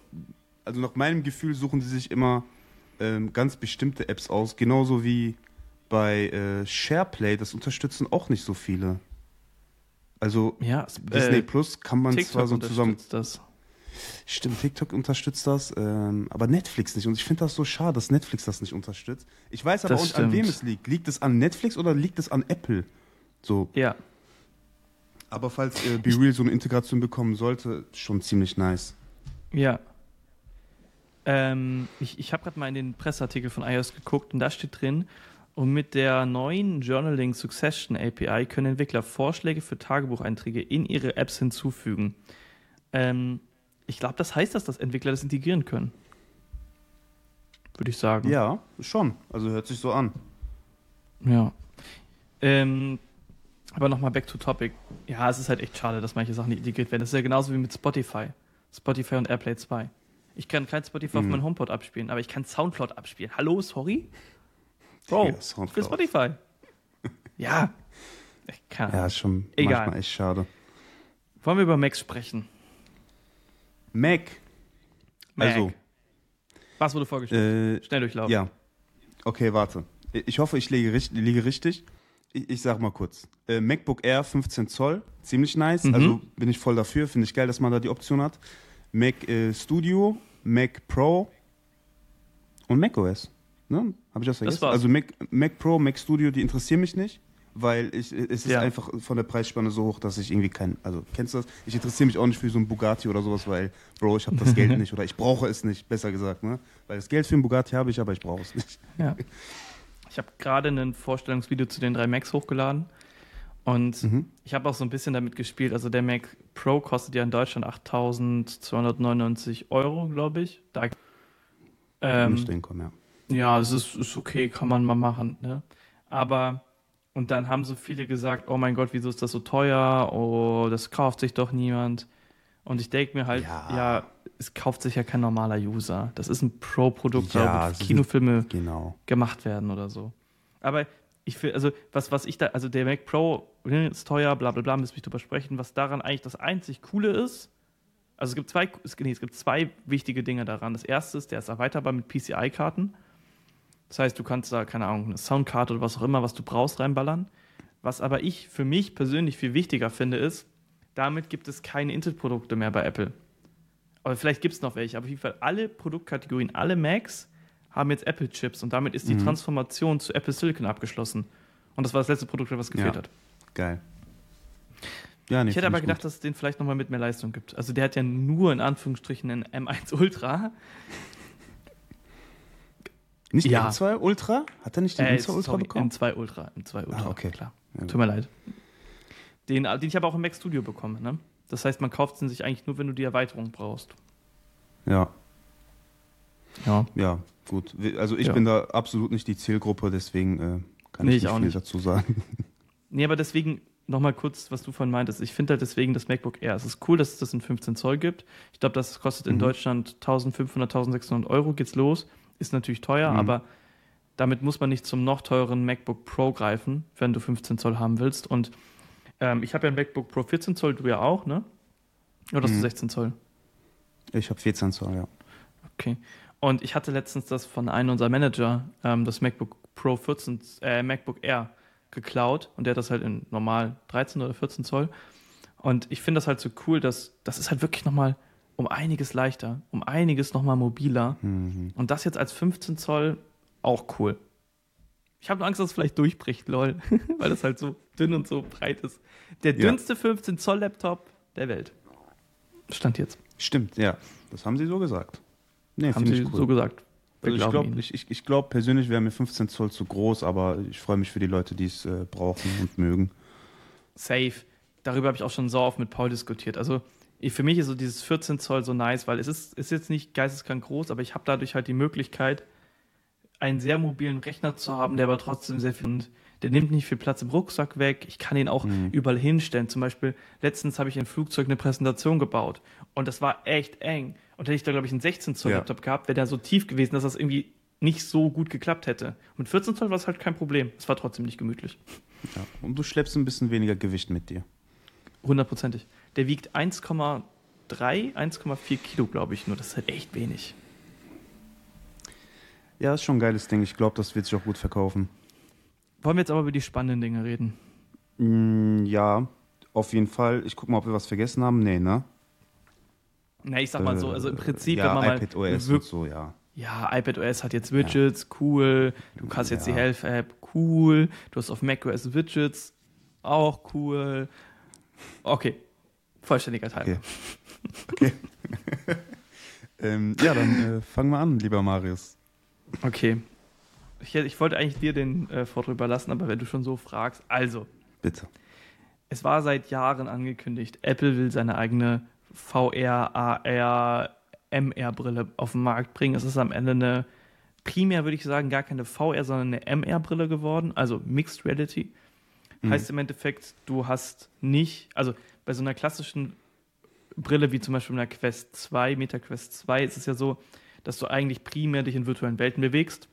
B: also nach meinem Gefühl suchen sie sich immer ähm, ganz bestimmte Apps aus. Genauso wie bei äh, SharePlay, das unterstützen auch nicht so viele. Also
A: Ja,
B: Disney
A: äh,
B: Plus kann man
A: TikTok
B: zwar so zusammen.
A: das.
B: Stimmt, TikTok unterstützt das, ähm, aber Netflix nicht. Und ich finde das so schade, dass Netflix das nicht unterstützt. Ich weiß aber auch nicht, an wem es liegt. Liegt es an Netflix oder liegt es an Apple? So.
A: Ja,
B: Aber falls äh, Be Real so eine Integration bekommen sollte, schon ziemlich nice.
A: ja. Ähm, ich ich habe gerade mal in den Presseartikel von iOS geguckt und da steht drin, und mit der neuen Journaling Succession API können Entwickler Vorschläge für Tagebucheinträge in ihre Apps hinzufügen. Ähm, ich glaube, das heißt, dass das Entwickler das integrieren können. Würde ich sagen.
B: Ja, schon. Also hört sich so an.
A: Ja. Ähm, aber nochmal back to topic. Ja, es ist halt echt schade, dass manche Sachen nicht integriert werden. Das ist ja genauso wie mit Spotify. Spotify und Airplay 2. Ich kann kein Spotify auf
B: Mhm.
A: meinem HomePod abspielen, aber ich kann Soundcloud abspielen. Hallo, sorry? Bro,
B: Ja,
A: ich will
B: Soundcloud.
A: Spotify. ja. Ich kann.
B: Ja, ist schon
A: Egal.
B: manchmal echt schade.
A: Wollen wir über Macs sprechen?
B: Mac.
A: Mac.
B: Also,
A: Was wurde vorgestellt?
B: äh,
A: Schnell durchlaufen.
B: ja. Okay, warte. Ich hoffe, ich liege, richt- liege richtig. Ich, ich sag mal kurz. Äh, MacBook Air 15 Zoll, ziemlich nice.
A: Mhm.
B: Also bin ich voll dafür. Finde ich geil, dass man da die Option hat. Mac äh, Studio, Mac Pro und Mac OS. Ne? Habe ich das vergessen?
A: war's.
B: also Mac, Mac Pro, Mac Studio, die interessieren mich nicht. Weil ich, es ist
A: Ja.
B: einfach von der Preisspanne so hoch, dass ich irgendwie kein, also kennst du das? Ich interessiere mich auch nicht für so einen Bugatti oder sowas, weil, Bro, ich habe das Geld nicht oder ich brauche es nicht, besser gesagt, ne? Weil das Geld für einen Bugatti habe ich, aber ich brauche es nicht.
A: Ja. Ich habe gerade ein Vorstellungsvideo zu den drei Macs hochgeladen und
B: Mhm.
A: ich habe auch so ein bisschen damit gespielt. Also der Mac Pro kostet ja in Deutschland 8.299 Euro, glaube ich. Da,
B: Ähm, nicht hinkommen, ja.
A: ja, es ist, ist okay, kann man mal machen. Ne? Aber und dann haben so viele gesagt, oh mein Gott, wieso ist das so teuer? Oh, das kauft sich doch niemand. Und ich denke mir halt,
B: Ja.
A: ja. es kauft sich ja kein normaler User. Das ist ein Pro-Produkt,
B: Ja,
A: wo
B: ist
A: Kinofilme
B: Genau.
A: gemacht werden oder so. Aber ich finde, also was, was ich da, also der Mac Pro ne, ist teuer, bla bla bla, müssen wir drüber sprechen, was daran eigentlich das einzig Coole ist. Also es gibt zwei, nee, es gibt zwei wichtige Dinge daran. Das erste ist, der ist erweiterbar mit PCI-Karten. Das heißt, du kannst da, keine Ahnung, eine Soundkarte oder was auch immer, was du brauchst, reinballern. Was aber ich für mich persönlich viel wichtiger finde, ist, damit gibt es keine Intel-Produkte mehr bei Apple. Aber vielleicht gibt es noch welche. Aber auf jeden Fall alle Produktkategorien, alle Macs haben jetzt Apple-Chips und damit ist die
B: Mhm.
A: Transformation zu Apple Silicon abgeschlossen. Und das war das letzte Produkt, was gefehlt
B: Ja.
A: hat.
B: Geil. Ja, nee,
A: Ich hätte aber gedacht,
B: gut.
A: dass es den vielleicht nochmal mit mehr Leistung gibt. Also der hat ja nur in Anführungsstrichen einen M1 Ultra.
B: Nicht
A: Ja.
B: den M2 Ultra? Hat er nicht den
A: Äh,
B: M2 Ultra
A: sorry,
B: bekommen?
A: M2 Ultra. M2 Ultra,
B: Ah, okay.
A: klar.
B: Ja,
A: Tut mir leid. Den, den ich aber auch im Mac Studio bekomme. Ne? Das heißt, man kauft den sich eigentlich nur, wenn du die Erweiterung brauchst.
B: Ja,
A: Ja.
B: ja, gut. Also ich
A: Ja.
B: bin da absolut nicht die Zielgruppe, deswegen äh, kann
A: Nee,
B: ich
A: ich
B: nicht
A: auch
B: viel
A: nicht.
B: dazu sagen.
A: Nee, aber deswegen nochmal kurz, was du vorhin meintest. Ich finde halt deswegen das MacBook Air. Es ist cool, dass es das in 15 Zoll gibt. Ich glaube, das kostet in
B: Mhm.
A: Deutschland 1500, 1600 Euro, geht's los. Ist natürlich teuer,
B: Mhm.
A: aber damit muss man nicht zum noch teureren MacBook Pro greifen, wenn du 15 Zoll haben willst. Und ähm, ich habe ja ein MacBook Pro 14 Zoll, du ja auch, ne? Oder hast du
B: Mhm.
A: 16 Zoll?
B: Ich habe 14 Zoll, ja.
A: Okay. Und ich hatte letztens das von einem unserer Manager, ähm, das MacBook Pro 14, äh, MacBook Air geklaut und der hat das halt in normal 13 oder 14 Zoll. Und ich finde das halt so cool, dass das ist halt wirklich nochmal um einiges leichter, um einiges nochmal mobiler.
B: Mhm.
A: Und das jetzt als 15 Zoll auch cool. Ich habe nur Angst, dass es vielleicht durchbricht, lol, weil das halt so dünn und so breit ist. Der
B: Ja.
A: dünnste 15 Zoll Laptop der Welt. Stand jetzt.
B: Stimmt, ja. Das haben sie so gesagt. Nee,
A: Haben sie
B: ich cool.
A: so gesagt.
B: Also ich glaube, ich, ich, ich glaub, persönlich wäre mir 15 Zoll zu groß, aber ich freue mich für die Leute, die es äh, brauchen und mögen.
A: Safe. Darüber habe ich auch schon so oft mit Paul diskutiert. Also ich, für mich ist so dieses 14 Zoll so nice, weil es ist, ist jetzt nicht geisteskrank groß, aber ich habe dadurch halt die Möglichkeit, einen sehr mobilen Rechner zu haben, der aber trotzdem sehr viel, und der nimmt nicht viel Platz im Rucksack weg. Ich kann ihn auch
B: Mhm.
A: überall hinstellen. Zum Beispiel, letztens habe ich im Flugzeug eine Präsentation gebaut und das war echt eng. Und hätte ich da, glaube ich, einen 16 Zoll
B: Ja.
A: Laptop gehabt, wäre der so tief gewesen, dass das irgendwie nicht so gut geklappt hätte. Und mit 14 Zoll war es halt kein Problem. Es war trotzdem nicht gemütlich.
B: Ja. Und du schleppst ein bisschen weniger Gewicht mit dir.
A: Hundertprozentig. Der wiegt 1,3, 1,4 Kilo, glaube ich nur. Das ist halt echt wenig.
B: Ja, ist schon ein geiles Ding. Ich glaube, das wird sich auch gut verkaufen.
A: Wollen wir jetzt aber über die spannenden Dinge reden?
B: Mm, ja, auf jeden Fall. Ich guck mal, ob wir was vergessen haben. Nee, ne?
A: Na, ich sag mal so, also im Prinzip,
B: Äh, ja,
A: wenn man
B: iPad
A: mal
B: OS
A: wirk-
B: und so, ja.
A: Ja, iPadOS hat jetzt Widgets, cool. Du hast jetzt die Health-App, cool. Du hast auf macOS Widgets, auch cool. Okay, vollständiger Teil.
B: Okay. Okay. ähm, ja, dann äh, fangen wir an, lieber Marius.
A: Okay. Ich, ich wollte eigentlich dir den äh, Vortrag überlassen, aber wenn du schon so fragst. Also,
B: Bitte.
A: es war seit Jahren angekündigt, Apple will seine eigene VR, AR, MR-Brille auf den Markt bringen. Es ist am Ende eine, primär würde ich sagen, gar keine VR, sondern eine MR-Brille geworden, also Mixed Reality. Heißt im Endeffekt, du hast nicht, also bei so einer klassischen Brille wie zum Beispiel einer Quest 2, Meta Quest 2, ist es ja so, dass du eigentlich primär dich in virtuellen Welten bewegst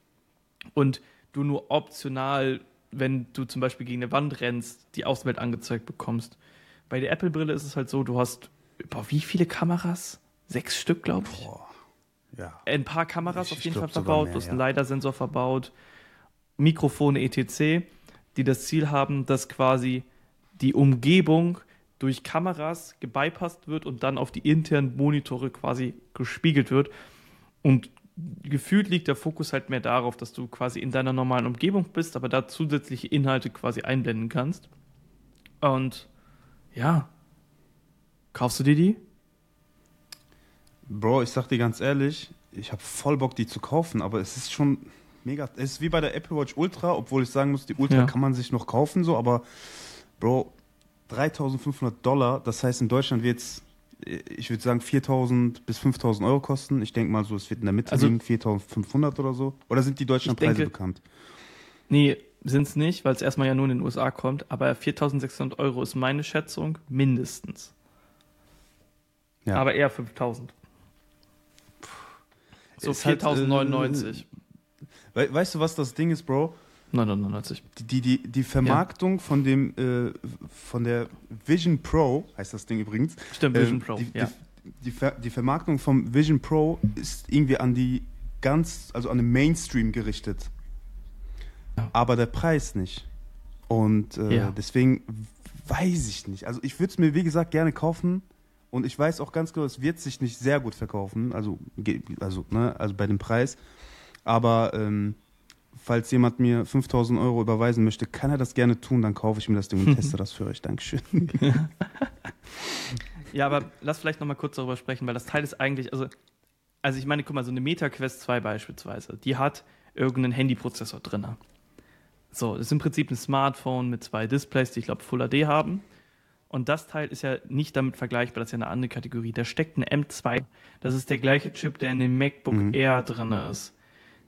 A: und du nur optional, wenn du zum Beispiel gegen eine Wand rennst, die Außenwelt angezeigt bekommst. Bei der Apple-Brille ist es halt so, du hast, boah, wie viele Kameras? Sechs Stück, glaube ich.
B: Ja.
A: Ein paar Kameras
B: Ich
A: auf jeden Fall verbaut,
B: mehr,
A: du hast
B: ja.
A: einen LiDAR-Sensor verbaut, Mikrofone etc., die das Ziel haben, dass quasi die Umgebung durch Kameras gebypasst wird und dann auf die internen Monitore quasi gespiegelt wird. Und gefühlt liegt der Fokus halt mehr darauf, dass du quasi in deiner normalen Umgebung bist, aber da zusätzliche Inhalte quasi einblenden kannst. Und ja, kaufst du dir die?
B: Bro, ich sag dir ganz ehrlich, ich habe voll Bock, die zu kaufen, aber es ist schon mega. Es ist wie bei der Apple Watch Ultra, obwohl ich sagen muss, die Ultra
A: Ja.
B: kann man sich noch kaufen, so, aber Bro, 3500 Dollar, das heißt in Deutschland wird es, ich würde sagen, 4000 bis 5000 Euro kosten. Ich denke mal so, es wird in der Mitte
A: Also-
B: liegen, 4500 oder so. Oder sind die Deutschlandpreise
A: denke-
B: bekannt?
A: Nee, sind es nicht, weil es erstmal ja nur in den USA kommt, aber 4600 Euro ist meine Schätzung mindestens.
B: Ja.
A: Aber eher 5000. So
B: Ist halt,
A: 4099.
B: We weißt du, was das Ding ist, Bro?
A: 999.
B: Die, die, die Vermarktung von dem, äh, von der Vision Pro, heißt das Ding übrigens,
A: Stimmt, Vision
B: Ähm,
A: Pro.
B: Die,
A: ja.
B: die, Ver die Vermarktung vom Vision Pro ist irgendwie an die ganz, also an den Mainstream gerichtet.
A: Ja.
B: Aber der Preis nicht. Und äh,
A: Ja.
B: deswegen weiß ich nicht. Also ich würde es mir, wie gesagt, gerne kaufen. Und ich weiß auch ganz genau, es wird sich nicht sehr gut verkaufen. Also, also, ne, also bei dem Preis. Aber ähm, falls jemand mir 5000 Euro überweisen möchte, kann er das gerne tun. Dann kaufe ich mir das Ding und teste das für euch. Dankeschön.
A: Ja, aber lass vielleicht noch mal kurz darüber sprechen, weil das Teil ist eigentlich, also, also ich meine, guck mal, so eine Meta Quest 2 beispielsweise, die hat irgendeinen Handyprozessor drin. So, das ist im Prinzip ein Smartphone mit zwei Displays, die ich glaube Full HD haben. Und das Teil ist ja nicht damit vergleichbar, das ist ja eine andere Kategorie. Da steckt ein M2. Das ist der gleiche Chip, der in dem MacBook Air drin ist.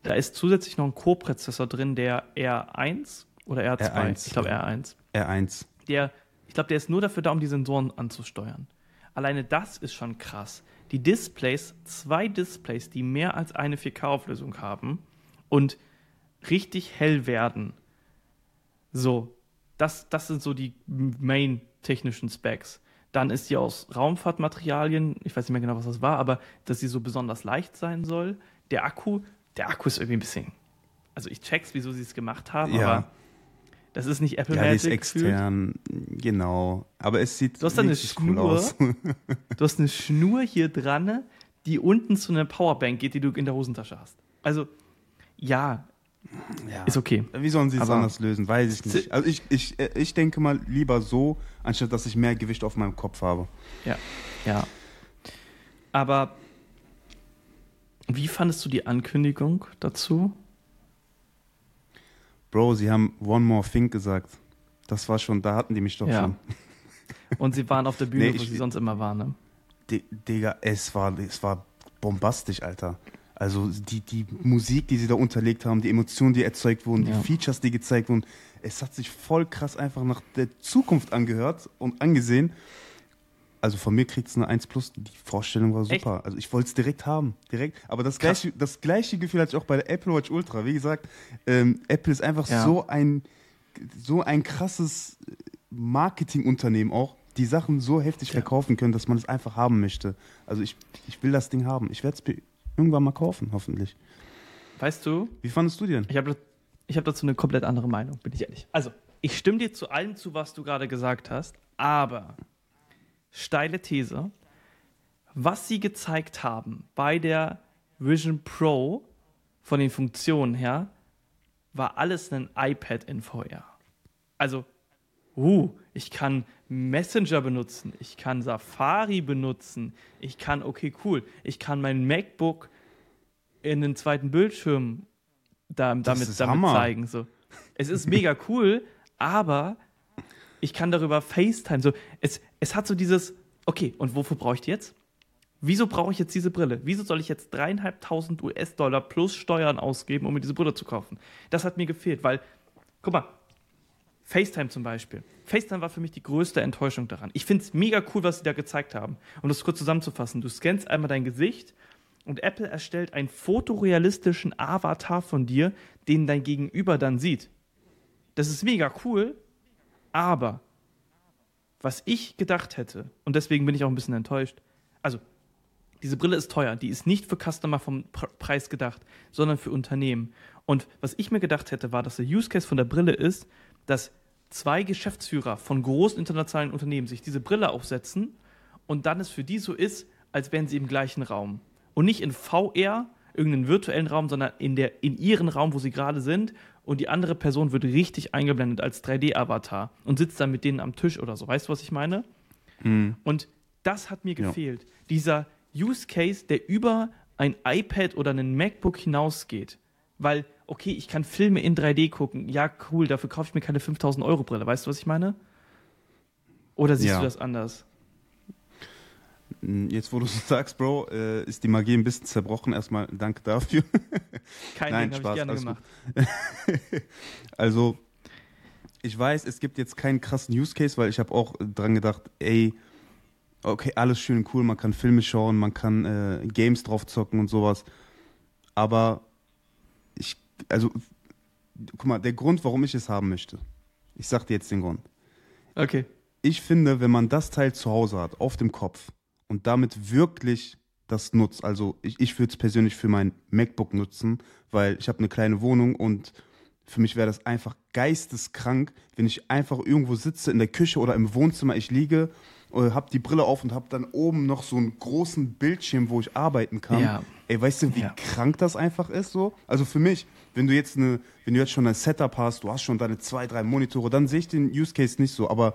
A: Da ist zusätzlich noch ein Co-Prozessor drin, der R1 oder R2.
B: R1,
A: ich glaube
B: ja.
A: R1
B: R1.
A: der, ich glaube, der ist nur dafür da, um die Sensoren anzusteuern. Alleine das ist schon krass. Die Displays, zwei Displays, die mehr als eine 4K-Auflösung haben und richtig hell werden. So, das, das sind so die main technischen Specs. Dann ist die aus Raumfahrtmaterialien, ich weiß nicht mehr genau, was das war, aber dass sie so besonders leicht sein soll. Der Akku, der Akku ist irgendwie ein bisschen. Also ich check's, wieso sie es gemacht haben,
B: Ja.
A: aber das ist nicht Apple
B: Ja, die ist
A: Magic gefühlt.
B: extern, genau. Aber es sieht
A: Du hast eine Schnur.
B: aus.
A: Du hast eine Schnur hier dran, die unten zu einer Powerbank geht, die du in der Hosentasche hast. Also, ja,
B: ja.
A: ist okay.
B: Wie sollen sie es anders lösen? Weiß ich nicht. Also ich, ich, äh, ich denke mal lieber so, anstatt dass ich mehr Gewicht auf meinem Kopf habe.
A: Ja, ja. Aber wie fandest du die Ankündigung dazu?
B: Bro, sie haben One More Thing gesagt. Das war schon, da hatten die mich doch
A: Ja.
B: schon.
A: Und sie waren auf der Bühne,
B: Nee,
A: wo sie sonst immer waren. Ne?
B: Di- Digga, es war, es war bombastisch, Alter. Also die, die Musik, die sie da unterlegt haben, die Emotionen, die erzeugt wurden,
A: Ja.
B: die Features, die gezeigt wurden, es hat sich voll krass einfach nach der Zukunft angehört und angesehen. Also von mir kriegt es eine 1 plus. Die Vorstellung war
A: Echt?
B: super. Also ich wollte es direkt haben. Direkt. Aber das
A: Krass.
B: gleiche, das gleiche Gefühl hatte ich auch bei der Apple Watch Ultra. Wie gesagt, ähm, Apple ist einfach
A: Ja.
B: so ein so ein krasses Marketingunternehmen auch, die Sachen so heftig
A: Ja.
B: verkaufen können, dass man es einfach haben möchte. Also ich, ich will das Ding haben. Ich werde es mir irgendwann mal kaufen, hoffentlich.
A: Weißt du,
B: Wie fandest du die denn?
A: ich habe ich hab dazu eine komplett andere Meinung, bin ich ehrlich. Also, ich stimme dir zu allem zu, was du gerade gesagt hast, Aber, steile These, was sie gezeigt haben bei der Vision Pro von den Funktionen her, war alles ein iPad in VR. Also, uh, ich kann Messenger benutzen, ich kann Safari benutzen, ich kann, okay, cool, ich kann mein MacBook in den zweiten Bildschirm da, damit, damit zeigen. So. Es ist mega cool, aber ich kann darüber FaceTime. So, es, es hat so dieses, okay, und wofür brauche ich die jetzt? Wieso brauche ich jetzt diese Brille? Wieso soll ich jetzt dreieinhalbtausend US-Dollar plus Steuern ausgeben, um mir diese Brille zu kaufen? Das hat mir gefehlt, weil, guck mal, FaceTime zum Beispiel. FaceTime war für mich die größte Enttäuschung daran. Ich finde es mega cool, was sie da gezeigt haben. Um das kurz zusammenzufassen, du scannst einmal dein Gesicht und Apple erstellt einen fotorealistischen Avatar von dir, den dein Gegenüber dann sieht. Das ist mega cool, aber was ich gedacht hätte, und deswegen bin ich auch ein bisschen enttäuscht, also diese Brille ist teuer, die ist nicht für Customer vom Preis gedacht, sondern für Unternehmen. Und was ich mir gedacht hätte, war, dass der Use Case von der Brille ist, dass zwei Geschäftsführer von großen internationalen Unternehmen sich diese Brille aufsetzen und dann es für die so ist, als wären sie im gleichen Raum. Und nicht in VR, irgendeinen virtuellen Raum, sondern in, der, in ihren Raum, wo sie gerade sind. Und die andere Person wird richtig eingeblendet als 3D-Avatar und sitzt dann mit denen am Tisch oder so. Weißt du, was ich meine? Mhm. Und das hat mir gefehlt. Ja. Dieser Use Case, der über ein iPad oder einen MacBook hinausgeht. Weil, okay, ich kann Filme in 3D gucken. Ja, cool, dafür kaufe ich mir keine 5000 Euro Brille. Weißt du, was ich meine? Oder siehst ja. du das anders?
B: Hm, jetzt, wo du so sagst, Bro, äh, ist die Magie ein bisschen zerbrochen. Erstmal danke dafür.
A: Kein Nein, Ding, Spaß, ich gerne gemacht.
B: also, ich weiß, es gibt jetzt keinen krassen Use Case, weil ich habe auch dran gedacht, ey, okay, alles schön und cool, man kann Filme schauen, man kann äh, Games drauf zocken und sowas. Aber ich, also, guck mal, der Grund, warum ich es haben möchte, ich sag dir jetzt den Grund.
A: Okay.
B: Ich finde, wenn man das Teil zu Hause hat, auf dem Kopf, und damit wirklich das nutzt, also ich, ich würde es persönlich für mein MacBook nutzen, weil ich habe eine kleine Wohnung und für mich wäre das einfach geisteskrank, wenn ich einfach irgendwo sitze in der Küche oder im Wohnzimmer, ich liege äh, hab die Brille auf und hab dann oben noch so einen großen Bildschirm, wo ich arbeiten kann. Ja. Ey, weißt du, wie ja. krank das einfach ist so? Also für mich, wenn du jetzt eine, wenn du jetzt schon ein Setup hast, du hast schon deine zwei, drei Monitore, dann sehe ich den Use Case nicht so. Aber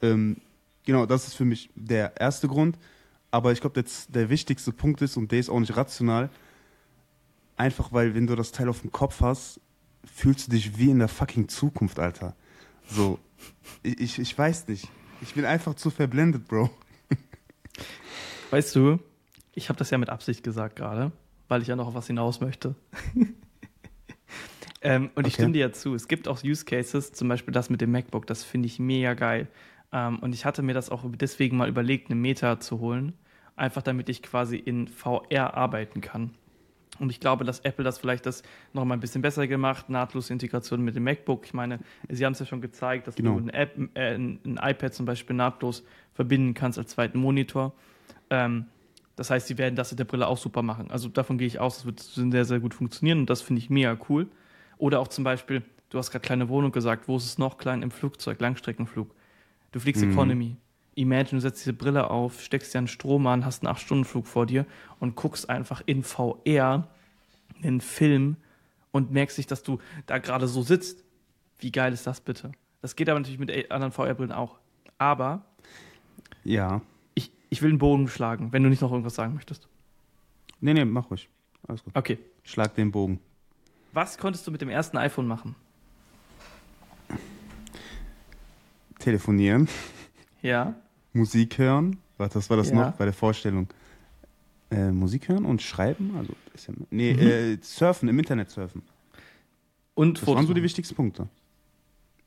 B: ähm, genau, das ist für mich der erste Grund. Aber ich glaube, der wichtigste Punkt ist, und der ist auch nicht rational, einfach weil, wenn du das Teil auf dem Kopf hast, fühlst du dich wie in der fucking Zukunft, Alter. So, ich, ich weiß nicht. Ich bin einfach zu verblendet, Bro.
A: Weißt du, ich habe das ja mit Absicht gesagt gerade, weil ich ja noch auf was hinaus möchte. ähm, und okay. ich stimme dir ja zu. Es gibt auch Use Cases, zum Beispiel das mit dem MacBook, das finde ich mega geil. Ähm, und ich hatte mir das auch deswegen mal überlegt, eine Meta zu holen, einfach damit ich quasi in VR arbeiten kann. Und ich glaube, dass Apple das vielleicht das noch mal ein bisschen besser gemacht, nahtlose Integration mit dem MacBook. Ich meine, sie haben es ja schon gezeigt, dass genau. du ein, App, äh, ein, iPad zum Beispiel nahtlos verbinden kannst als zweiten Monitor. Ähm, das heißt, sie werden das mit der Brille auch super machen. Also davon gehe ich aus, das wird sehr, sehr gut funktionieren und das finde ich mega cool. Oder auch zum Beispiel, du hast gerade kleine Wohnung gesagt, wo ist es noch klein im Flugzeug, Langstreckenflug? Du fliegst mhm. Economy. Imagine, du setzt diese Brille auf, steckst dir einen Strom an, hast einen 8-Stunden-Flug vor dir und guckst einfach in VR einen Film und merkst dich, dass du da gerade so sitzt. Wie geil ist das bitte? Das geht aber natürlich mit anderen VR-Brillen auch. Aber
B: ja.
A: Ich, ich will einen Bogen schlagen, wenn du nicht noch irgendwas sagen möchtest.
B: Nee, nee, mach ruhig.
A: Alles gut. Okay.
B: Schlag den Bogen.
A: Was konntest du mit dem ersten iPhone machen?
B: Telefonieren.
A: Ja.
B: Musik hören. Warte, was war das ja. noch bei der Vorstellung? Äh, Musik hören und schreiben? Also, ist ja, nee, mhm. äh, surfen, im Internet surfen.
A: Und
B: das Fotos waren so die wichtigsten Punkte.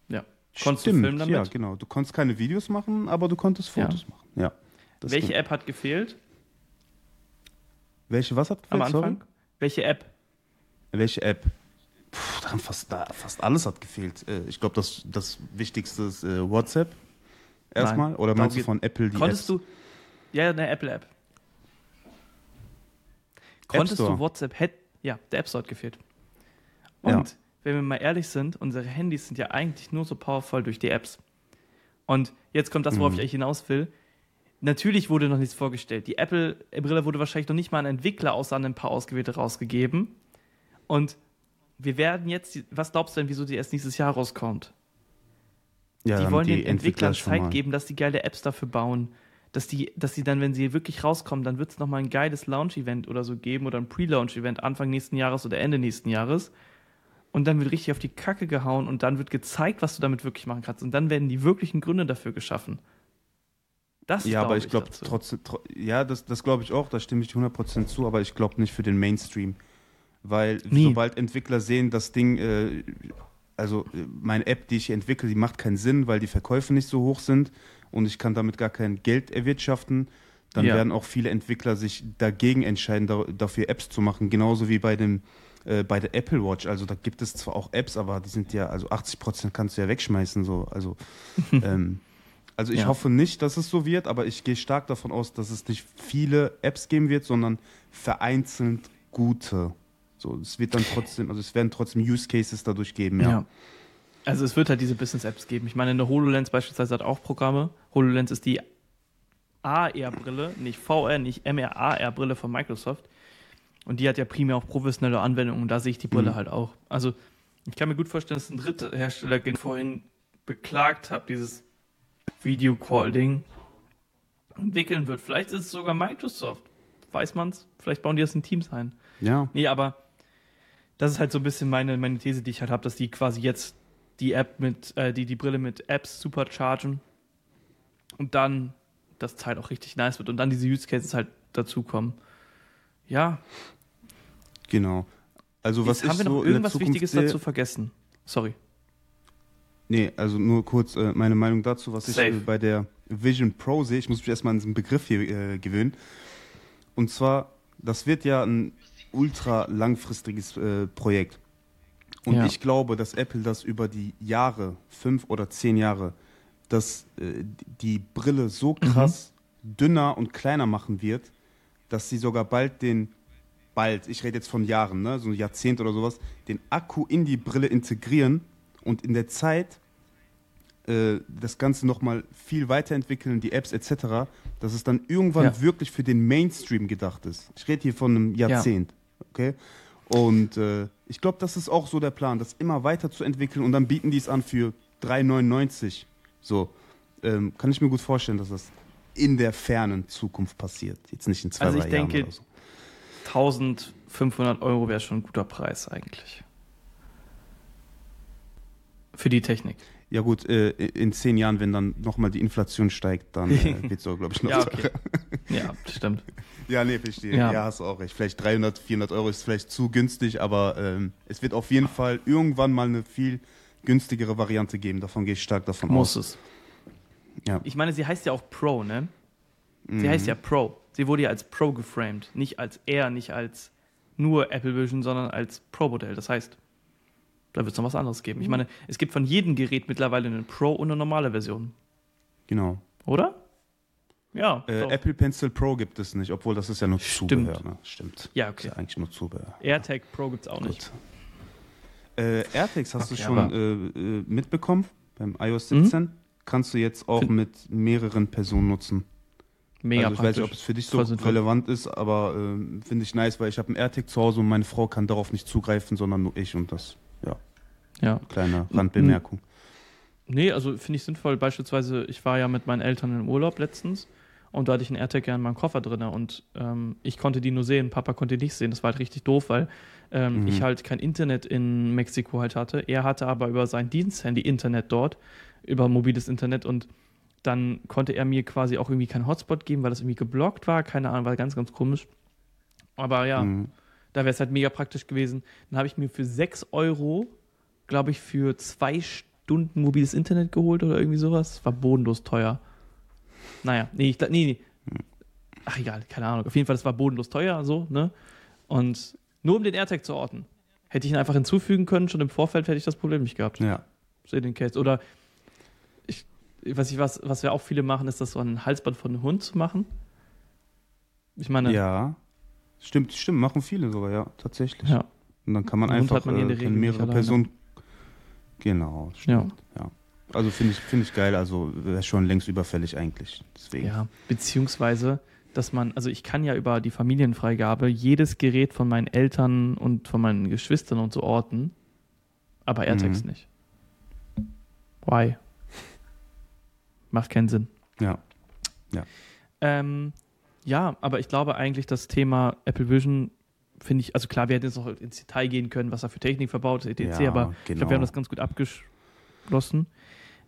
A: Ja.
B: Konntest Stimmt, du filmen damit? Ja, genau. Du konntest keine Videos machen, aber du konntest Fotos ja. machen. Ja.
A: Welche stimmt. App hat gefehlt?
B: Welche, was hat
A: gefehlt? Am Anfang? Sorry? Welche App?
B: Welche App? Puh, fast, fast alles hat gefehlt. Äh, ich glaube, das, das Wichtigste ist äh, WhatsApp. Erstmal? Oder meinst du von Apple
A: die Konntest Apps? du. Ja, eine Apple-App. Konntest du WhatsApp. Ja, der App Store hat gefehlt. Und ja. wenn wir mal ehrlich sind, unsere Handys sind ja eigentlich nur so powerful durch die Apps. Und jetzt kommt das, worauf
B: Mhm.
A: ich eigentlich hinaus will. Natürlich wurde noch nichts vorgestellt. Die Apple-Brille wurde wahrscheinlich noch nicht mal an Entwickler außer an ein paar Ausgewählte rausgegeben. Und wir werden jetzt, die- was glaubst du denn, wieso die erst nächstes Jahr rauskommt?
B: Ja,
A: die wollen den Entwicklern Zeit geben, dass die geile Apps dafür bauen. Dass die, dass die dann, wenn sie wirklich rauskommen, dann wird es nochmal ein geiles Launch-Event oder so geben oder ein Pre-Launch-Event Anfang nächsten Jahres oder Ende nächsten Jahres. Und dann wird richtig auf die Kacke gehauen und dann wird gezeigt, was du damit wirklich machen kannst. Und dann werden die wirklichen Gründe dafür geschaffen. Das
B: Ja, aber
A: glaub
B: ich glaube trotzdem, tro ja, das, das glaube ich auch, da stimme ich dir 100% zu, aber ich glaube nicht für den Mainstream. Weil
A: Nie.
B: sobald Entwickler sehen, das Ding, äh, also äh, meine App, die ich entwickle, die macht keinen Sinn, weil die Verkäufe nicht so hoch sind und ich kann damit gar kein Geld erwirtschaften, dann
A: Ja.
B: werden auch viele Entwickler sich dagegen entscheiden, da, dafür Apps zu machen, genauso wie bei dem äh, bei der Apple Watch. Also da gibt es zwar auch Apps, aber die sind ja, also 80% kannst du ja wegschmeißen, so, also ähm, also ich
A: Ja.
B: hoffe nicht, dass es so wird, aber ich gehe stark davon aus, dass es nicht viele Apps geben wird, sondern vereinzelt gute. So, es wird dann trotzdem, also es werden trotzdem Use Cases dadurch geben, ja.
A: Ja. Also es wird halt diese Business-Apps geben. Ich meine, eine HoloLens beispielsweise hat auch Programme. HoloLens ist die AR-Brille, nicht VR, nicht MR, AR-Brille von Microsoft. Und die hat ja primär auch professionelle Anwendungen und da sehe ich die Brille
B: Mhm.
A: halt auch. Also ich kann mir gut vorstellen, dass ein dritter Hersteller, den ich vorhin beklagt habe, dieses Video-Call-Ding entwickeln wird. Vielleicht ist es sogar Microsoft. Weiß man's? Vielleicht bauen die das in Teams ein.
B: Ja,
A: Nee, aber das ist halt so ein bisschen meine, meine These, die ich halt habe, dass die quasi jetzt die App mit, äh, die, die Brille mit Apps superchargen und dann das Teil auch richtig nice wird und dann diese Use Cases halt dazukommen. Ja,
B: genau. Also was
A: jetzt haben
B: ich
A: wir noch
B: so
A: irgendwas Wichtiges dazu vergessen. Sorry.
B: Nee, also nur kurz äh, meine Meinung dazu, was ich
A: Safe.
B: äh, bei der Vision Pro sehe. Ich muss mich erstmal an diesen Begriff hier äh, gewöhnen. Und zwar, das wird ja ein ultra langfristiges äh, Projekt. Und
A: Ja.
B: ich glaube, dass Apple das über die Jahre, fünf oder zehn Jahre, dass äh, die Brille so krass dünner und kleiner machen wird, dass sie sogar bald den, bald, ich rede jetzt von Jahren, ne, so ein Jahrzehnt oder sowas, den Akku in die Brille integrieren und in der Zeit äh, das Ganze nochmal viel weiterentwickeln, die Apps etc., dass es dann irgendwann
A: Ja.
B: wirklich für den Mainstream gedacht ist. Ich rede hier von einem Jahrzehnt, okay? Und äh, ich glaube, das ist auch so der Plan, das immer weiter zu entwickeln und dann bieten die es an für 3,99. So, ähm, kann ich mir gut vorstellen, dass das in der fernen Zukunft passiert. Jetzt nicht in zwei,
A: Also ich
B: drei
A: denke,
B: Jahren oder so.
A: 1500 Euro wäre schon ein guter Preis eigentlich. Für die Technik.
B: Ja gut, äh, in zehn Jahren, wenn dann nochmal die Inflation steigt, dann äh, wird es auch, glaube ich, noch
A: Ja, okay. Ja, stimmt.
B: Ja, nee, verstehe.
A: Ja.
B: Ja. hast du auch recht. Vielleicht 300, 400 Euro ist vielleicht zu günstig, aber ähm, es wird auf jeden Fall irgendwann mal eine viel günstigere Variante geben. Davon gehe ich stark davon
A: Muss
B: aus.
A: es.
B: Ja.
A: Ich meine, sie heißt ja auch Pro, ne? Sie
B: Mhm.
A: heißt ja Pro. Sie wurde ja als Pro geframed. Nicht als Air, nicht als nur Apple Vision, sondern als Pro-Modell. Das heißt, da wird es noch was anderes geben. Ich meine, es gibt von jedem Gerät mittlerweile eine Pro und eine normale Version.
B: Genau.
A: Oder? Ja.
B: Äh. Apple Pencil Pro gibt es nicht, obwohl das ist ja nur
A: Stimmt.
B: Zubehör. Ne? Stimmt.
A: Ja,
B: Ist
A: okay.
B: ja eigentlich nur Zubehör.
A: AirTag Pro gibt es auch nicht.
B: Gut. Äh, AirTags hast
A: Okay,
B: du schon äh, äh, mitbekommen beim iOS
A: Mhm.
B: 17. Kannst du jetzt auch mit mehreren Personen nutzen.
A: Mega
B: also ich weiß nicht, ob
A: praktisch.
B: es für dich so relevant ist, aber ähm, finde ich nice, weil ich habe einen AirTag zu Hause und meine Frau kann darauf nicht zugreifen, sondern nur ich und das, ja,
A: Ja.
B: kleine Randbemerkung.
A: Nee, also finde ich sinnvoll. Beispielsweise, ich war ja mit meinen Eltern im Urlaub letztens und da hatte ich einen AirTag ja in meinem Koffer drin und ähm, ich konnte die nur sehen, Papa konnte die nicht sehen. Das war halt richtig doof, weil ähm,
B: Mhm.
A: ich halt kein Internet in Mexiko halt hatte. Er hatte aber über sein Diensthandy Internet dort, über mobiles Internet und dann konnte er mir quasi auch irgendwie keinen Hotspot geben, weil das irgendwie geblockt war. Keine Ahnung, war ganz, ganz komisch. Aber ja,
B: Mhm.
A: Da wäre es halt mega praktisch gewesen. Dann habe ich mir für 6 Euro, glaube ich, für zwei Stunden mobiles Internet geholt oder irgendwie sowas. War bodenlos teuer. Naja, nee, ich, glaub- nee, nee. Ach egal, keine Ahnung. Auf jeden Fall, das war bodenlos teuer, so, ne? Und nur um den AirTag zu orten. Hätte ich ihn einfach hinzufügen können, schon im Vorfeld hätte ich das Problem nicht gehabt.
B: Ja,
A: So in den Case. Oder ich, ich weiß nicht, was, was wir auch viele machen, ist das so ein Halsband von einem Hund zu machen. Ich meine,
B: ja, stimmt, stimmt, machen viele sogar, ja, tatsächlich.
A: ja.
B: Und dann kann man einfach
A: hat man
B: äh,
A: Regel
B: mehrere. Personen, genau, stimmt, ja. Also finde ich, find ich geil, also wäre schon längst überfällig eigentlich. Deswegen.
A: Ja, beziehungsweise, dass man, also ich kann ja über die Familienfreigabe jedes Gerät von meinen Eltern und von meinen Geschwistern und so orten, aber AirTags
B: Mhm.
A: nicht. Why? Macht keinen Sinn.
B: Ja.
A: Ähm, ja, aber ich glaube eigentlich, das Thema Apple Vision finde ich, also klar, wir hätten jetzt noch ins Detail gehen können, was da für Technik verbaut ist, etc.,
B: Ja,
A: aber ich
B: genau.
A: glaube, wir haben das ganz gut abgeschlossen.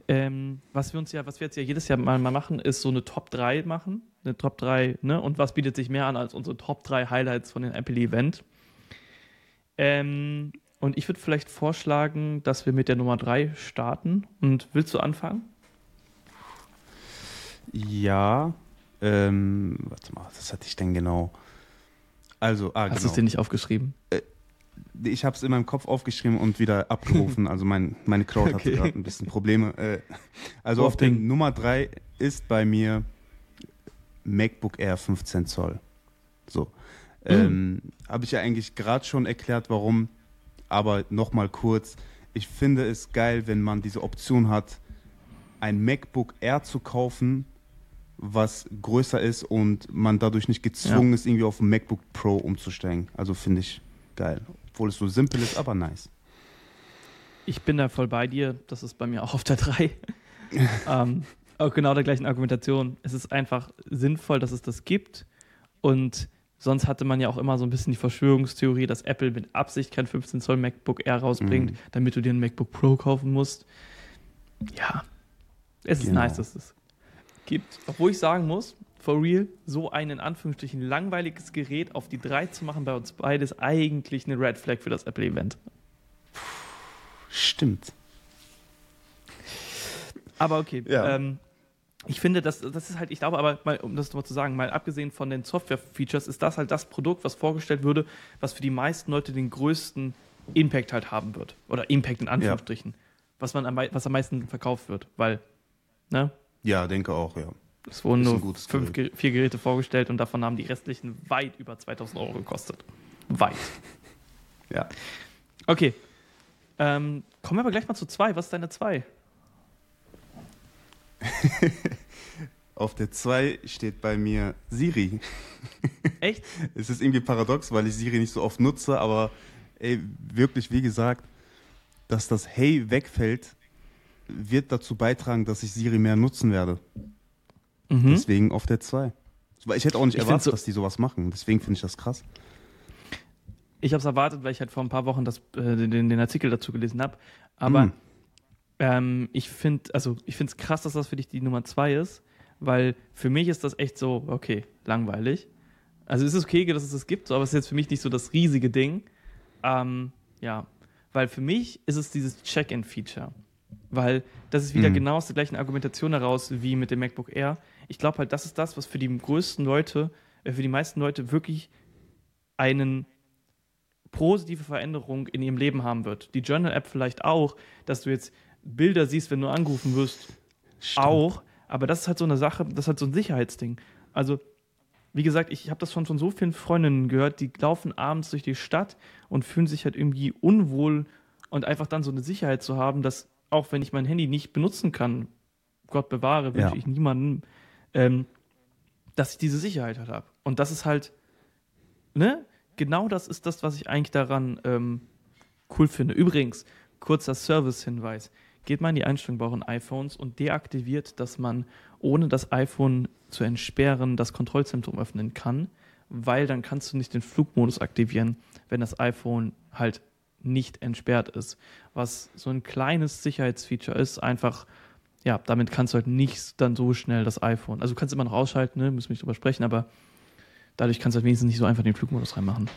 A: Ähm, was wir uns ja, was wir jetzt ja jedes Jahr mal, mal machen, ist so eine Top 3 machen. Eine Top 3, ne? Und was bietet sich mehr an als unsere Top 3 Highlights von dem Apple Event? Ähm, und ich würde vielleicht vorschlagen, dass wir mit der Nummer 3 starten. Und willst du anfangen?
B: Ja, ähm, warte mal, was hatte ich denn genau? Also, ah,
A: Hast du
B: genau.
A: es dir nicht aufgeschrieben?
B: Ich habe es in meinem Kopf aufgeschrieben und wieder abgerufen. Also mein, meine Cloud hatte
A: Okay.
B: gerade ein bisschen Probleme. Äh, also auf den
A: Ding.
B: Nummer 3 ist bei mir MacBook Air 15 Zoll. So. Ähm, habe ich ja eigentlich gerade schon erklärt, warum. Aber nochmal kurz. Ich finde es geil, wenn man diese Option hat, ein MacBook Air zu kaufen, was größer ist und man dadurch nicht gezwungen ist, irgendwie auf ein MacBook Pro umzusteigen. Also finde ich geil. Obwohl es so simpel ist, aber nice.
A: Ich bin da voll bei dir. Das ist bei mir auch auf der 3. ähm, auch genau der gleichen Argumentation. Es ist einfach sinnvoll, dass es das gibt. Und sonst hatte man ja auch immer so ein bisschen die Verschwörungstheorie, dass Apple mit Absicht kein 15 Zoll MacBook Air rausbringt,
B: Mhm.
A: damit du dir ein MacBook Pro kaufen musst. Ja, es ist
B: Genau.
A: nice, dass es gibt. Obwohl ich sagen muss, for real, so ein in Anführungsstrichen langweiliges Gerät auf die 3 zu machen bei uns beide ist eigentlich eine Red Flag für das Apple-Event.
B: Stimmt.
A: Aber okay.
B: Ja.
A: Ähm, ich finde, das, das ist halt, ich glaube aber, mal, um das mal zu sagen, mal abgesehen von den Software-Features, ist das halt das Produkt, was vorgestellt würde, was für die meisten Leute den größten Impact halt haben wird. Oder Impact in Anführungsstrichen. Was, man am, was am meisten verkauft wird. Weil, ne?
B: Ja, denke auch, ja.
A: Es wurden nur fünf, Ge- vier Geräte vorgestellt und davon haben die restlichen weit über 2000 Euro gekostet. Weit.
B: Ja.
A: Okay. Ähm, kommen wir aber gleich mal zu zwei. Was ist deine zwei?
B: Auf der 2 steht bei mir Siri.
A: Echt?
B: Es ist irgendwie paradox, weil ich Siri nicht so oft nutze, aber ey, wirklich, wie gesagt, dass das Hey wegfällt, wird dazu beitragen, dass ich Siri mehr nutzen werde.
A: Mhm.
B: Deswegen auf der 2. Weil ich hätte auch nicht
A: Ich
B: erwartet,
A: so-
B: dass die sowas machen. Deswegen finde ich das krass.
A: Ich habe es erwartet, weil ich halt vor ein paar Wochen das, äh, den, den Artikel dazu gelesen habe. Aber
B: Mm.
A: ähm, ich finde, also ich es krass, dass das für dich die Nummer zwei ist, weil für mich ist das echt so, okay, langweilig. Also es ist okay, dass es das gibt, aber es ist jetzt für mich nicht so das riesige Ding. Ähm, ja, weil für mich ist es dieses Check-in-Feature. Weil das ist wieder
B: Mhm.
A: genau aus der gleichen Argumentation heraus wie mit dem MacBook Air. Ich glaube halt, das ist das, was für die größten Leute, äh, für die meisten Leute wirklich einen positive Veränderung in ihrem Leben haben wird. Die Journal-App vielleicht auch, dass du jetzt Bilder siehst, wenn du angerufen wirst,
B: Stimmt.
A: auch. Aber das ist halt so eine Sache, das ist halt so ein Sicherheitsding. Also, wie gesagt, ich habe das schon von so vielen Freundinnen gehört, die laufen abends durch die Stadt und fühlen sich halt irgendwie unwohl und einfach dann so eine Sicherheit zu haben, dass auch wenn ich mein Handy nicht benutzen kann, Gott bewahre, wünsche
B: Ja.
A: ich niemandem, ähm, dass ich diese Sicherheit halt habe. Und das ist halt, ne? Genau das ist das, was ich eigentlich daran ähm, cool finde. Übrigens, kurzer Service-Hinweis. Geht mal in die Einstellung bei euren iPhones und deaktiviert, dass man ohne das iPhone zu entsperren das Kontrollzentrum öffnen kann, weil dann kannst du nicht den Flugmodus aktivieren, wenn das iPhone halt nicht entsperrt ist. Was so ein kleines Sicherheitsfeature ist, einfach, ja, damit kannst du halt nicht dann so schnell das iPhone. Also du kannst immer noch ausschalten, ne, müssen wir nicht drüber sprechen, aber dadurch kannst du halt wenigstens nicht so einfach den Flugmodus reinmachen.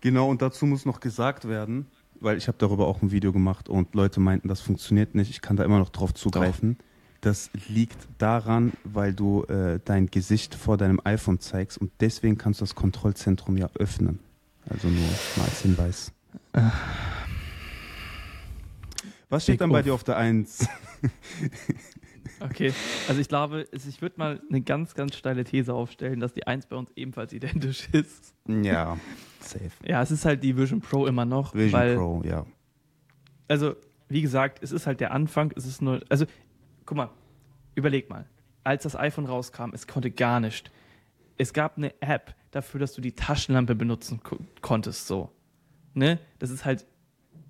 B: Genau, und dazu muss noch gesagt werden, weil ich habe darüber auch ein Video gemacht und Leute meinten, das funktioniert nicht. Ich kann da immer noch drauf zugreifen. Das liegt daran, weil du äh, dein Gesicht vor deinem iPhone zeigst und deswegen kannst du das Kontrollzentrum ja öffnen. Also nur mal als Hinweis. Was steht
A: Big
B: dann bei
A: Uff.
B: dir auf der 1?
A: Okay, also ich glaube, ich würde mal eine ganz, ganz steile These aufstellen, dass die 1 bei uns ebenfalls identisch ist.
B: ja, safe.
A: Ja, es ist halt die Vision Pro immer noch,
B: Vision
A: weil,
B: Pro, ja.
A: also wie gesagt, es ist halt der Anfang, es ist nur, also, guck mal, überleg mal, als das iPhone rauskam, es konnte gar nicht. Es gab eine App dafür, dass du die Taschenlampe benutzen ko konntest, so. Ne? Das ist halt,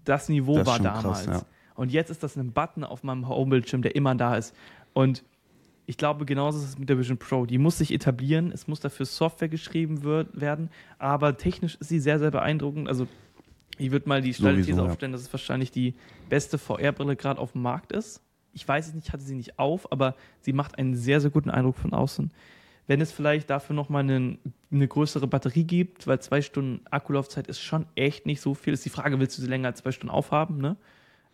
A: das Niveau
B: Das
A: war damals.
B: krass, ja.
A: Und jetzt ist das ein Button auf meinem Homebildschirm, der immer da ist. Und ich glaube, genauso ist es mit der Vision Pro. Die muss sich etablieren, es muss dafür Software geschrieben wird, werden, aber technisch ist sie sehr, sehr beeindruckend. Also, ich würde mal die
B: Sowieso,
A: These
B: ja.
A: aufstellen, dass es wahrscheinlich die beste VR-Brille gerade auf dem Markt ist. Ich weiß es nicht, hatte sie nicht auf, aber sie macht einen sehr, sehr guten Eindruck von außen. Wenn es vielleicht dafür nochmal eine, eine größere Batterie gibt, weil zwei Stunden Akkulaufzeit ist schon echt nicht so viel. Ist die Frage, willst du sie länger als zwei Stunden aufhaben? Ne?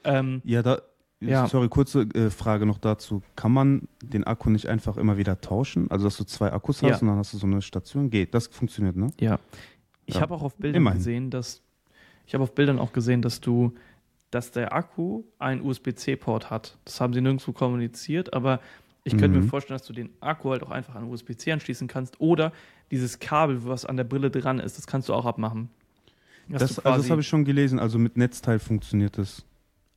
A: Ähm,
B: Ja, da,
A: Ja.
B: sorry, kurze äh, Frage noch dazu. Kann man den Akku nicht einfach immer wieder tauschen? Also, dass du zwei Akkus hast
A: Ja.
B: und dann hast du so eine Station? Geht, das funktioniert, ne?
A: Ja. Ich
B: Ja.
A: habe auch auf Bildern
B: Immerhin.
A: gesehen, dass ich habe auf Bildern auch gesehen, dass du, dass der Akku einen USB-C-Port hat. Das haben sie nirgendwo kommuniziert, aber ich könnte mir
B: Mhm.
A: vorstellen, dass du den Akku halt auch einfach an USB-C anschließen kannst oder dieses Kabel, was an der Brille dran ist, das kannst du auch abmachen.
B: Das, also das habe ich schon gelesen. Also mit Netzteil funktioniert das.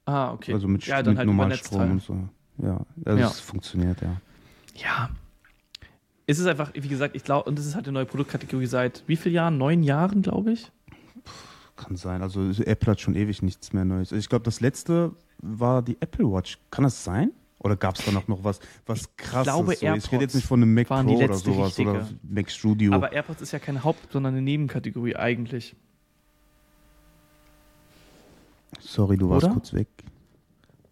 A: Ah, okay.
B: Also mit,
A: ja, dann
B: mit
A: halt
B: Normalstrom und so. Ja, also
A: Ja.
B: es funktioniert, ja.
A: Ja. Es ist einfach, wie gesagt, ich glaube, und das ist halt eine neue Produktkategorie seit wie vielen Jahren? Neun Jahren, glaube ich.
B: Kann sein. Also Apple hat schon ewig nichts mehr Neues. Ich glaube, das letzte war die Apple Watch. Kann das sein? Oder gab es da noch, noch was, was krasses?
A: glaube,
B: so? Ich rede
A: AirPods
B: jetzt nicht von einem Mac Pro oder sowas oder
A: richtige.
B: Mac Studio.
A: Aber AirPods ist ja keine Haupt-, sondern eine Nebenkategorie eigentlich.
B: Sorry, du warst
A: Oder?
B: kurz weg.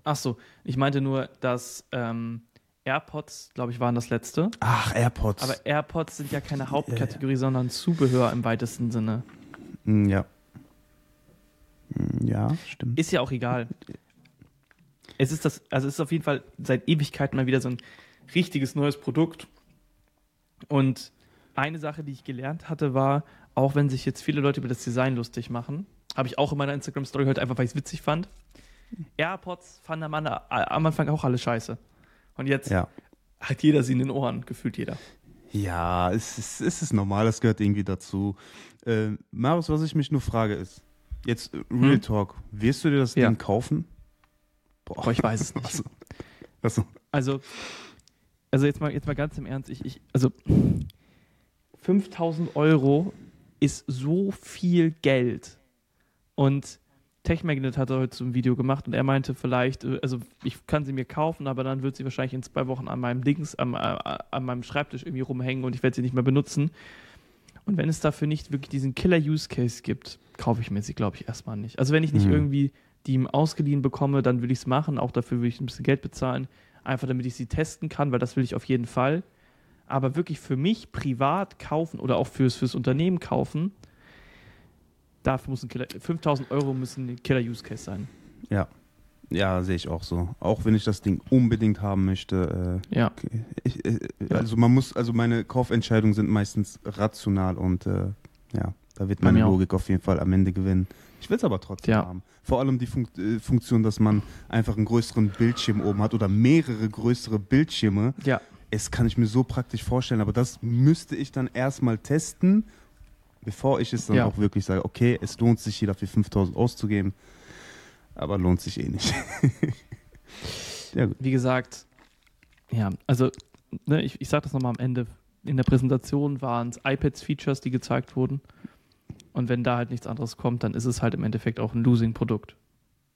A: Ach so, ich meinte nur, dass ähm, AirPods, glaube ich, waren das letzte.
B: Ach, AirPods.
A: Aber AirPods sind ja keine Hauptkategorie, sondern Zubehör im weitesten Sinne.
B: Hm, ja. Hm, Ja, stimmt.
A: Ist ja auch egal. Es ist das, also es ist auf jeden Fall seit Ewigkeiten mal wieder so ein richtiges neues Produkt. Und eine Sache, die ich gelernt hatte, war, auch wenn sich jetzt viele Leute über das Design lustig machen, habe ich auch in meiner Instagram-Story heute einfach, weil ich es witzig fand. AirPods fanden am, An- am Anfang auch alle scheiße. Und jetzt
B: Ja.
A: hat jeder sie in den Ohren, gefühlt jeder.
B: Ja, es ist, es ist normal, das gehört irgendwie dazu. Äh, Marius, was ich mich nur frage ist, jetzt äh, Real
A: Hm?
B: Talk, wirst du dir das
A: Ja.
B: Ding kaufen?
A: Boah, ich weiß es nicht.
B: Achso.
A: Also, also jetzt mal, jetzt mal ganz im Ernst, ich, ich, also 5000 Euro ist so viel Geld. Und TechMagnet hat heute so ein Video gemacht und er meinte vielleicht, äh, also ich kann sie mir kaufen, aber dann wird sie wahrscheinlich in zwei Wochen an meinem Dings, am, äh, an meinem Schreibtisch irgendwie rumhängen und ich werde sie nicht mehr benutzen. Und wenn es dafür nicht wirklich diesen Killer-Use-Case gibt, kaufe ich mir sie, glaube ich, erstmal nicht. Also wenn ich nicht
B: Mhm.
A: irgendwie die ihm ausgeliehen bekomme, dann will ich es machen. Auch dafür will ich ein bisschen Geld bezahlen. Einfach damit ich sie testen kann, weil das will ich auf jeden Fall. Aber wirklich für mich privat kaufen oder auch fürs, fürs Unternehmen kaufen, dafür muss ein Killer, 5000 Euro müssen ein Killer-Use-Case sein.
B: Ja. Ja, sehe ich auch so. Auch wenn ich das Ding unbedingt haben möchte. Äh,
A: Ja.
B: ich, äh. Also man muss, also meine Kaufentscheidungen sind meistens rational und äh, ja, da wird meine. Logik auf jeden Fall am Ende gewinnen. Ich will es aber trotzdem
A: Ja.
B: haben. Vor allem die Funk äh, Funktion, dass man einfach einen größeren Bildschirm oben hat oder mehrere größere Bildschirme.
A: Ja.
B: Es kann ich mir so praktisch vorstellen, aber das müsste ich dann erstmal testen, bevor ich es dann
A: Ja.
B: auch wirklich sage, okay, es lohnt sich hier dafür 5000 auszugeben, aber lohnt sich eh nicht. ja.
A: Wie gesagt, ja, also ne, ich, ich sage das nochmal am Ende. In der Präsentation waren es iPads-Features, die gezeigt wurden. Und wenn da halt nichts anderes kommt, dann ist es halt im Endeffekt auch ein Losing-Produkt.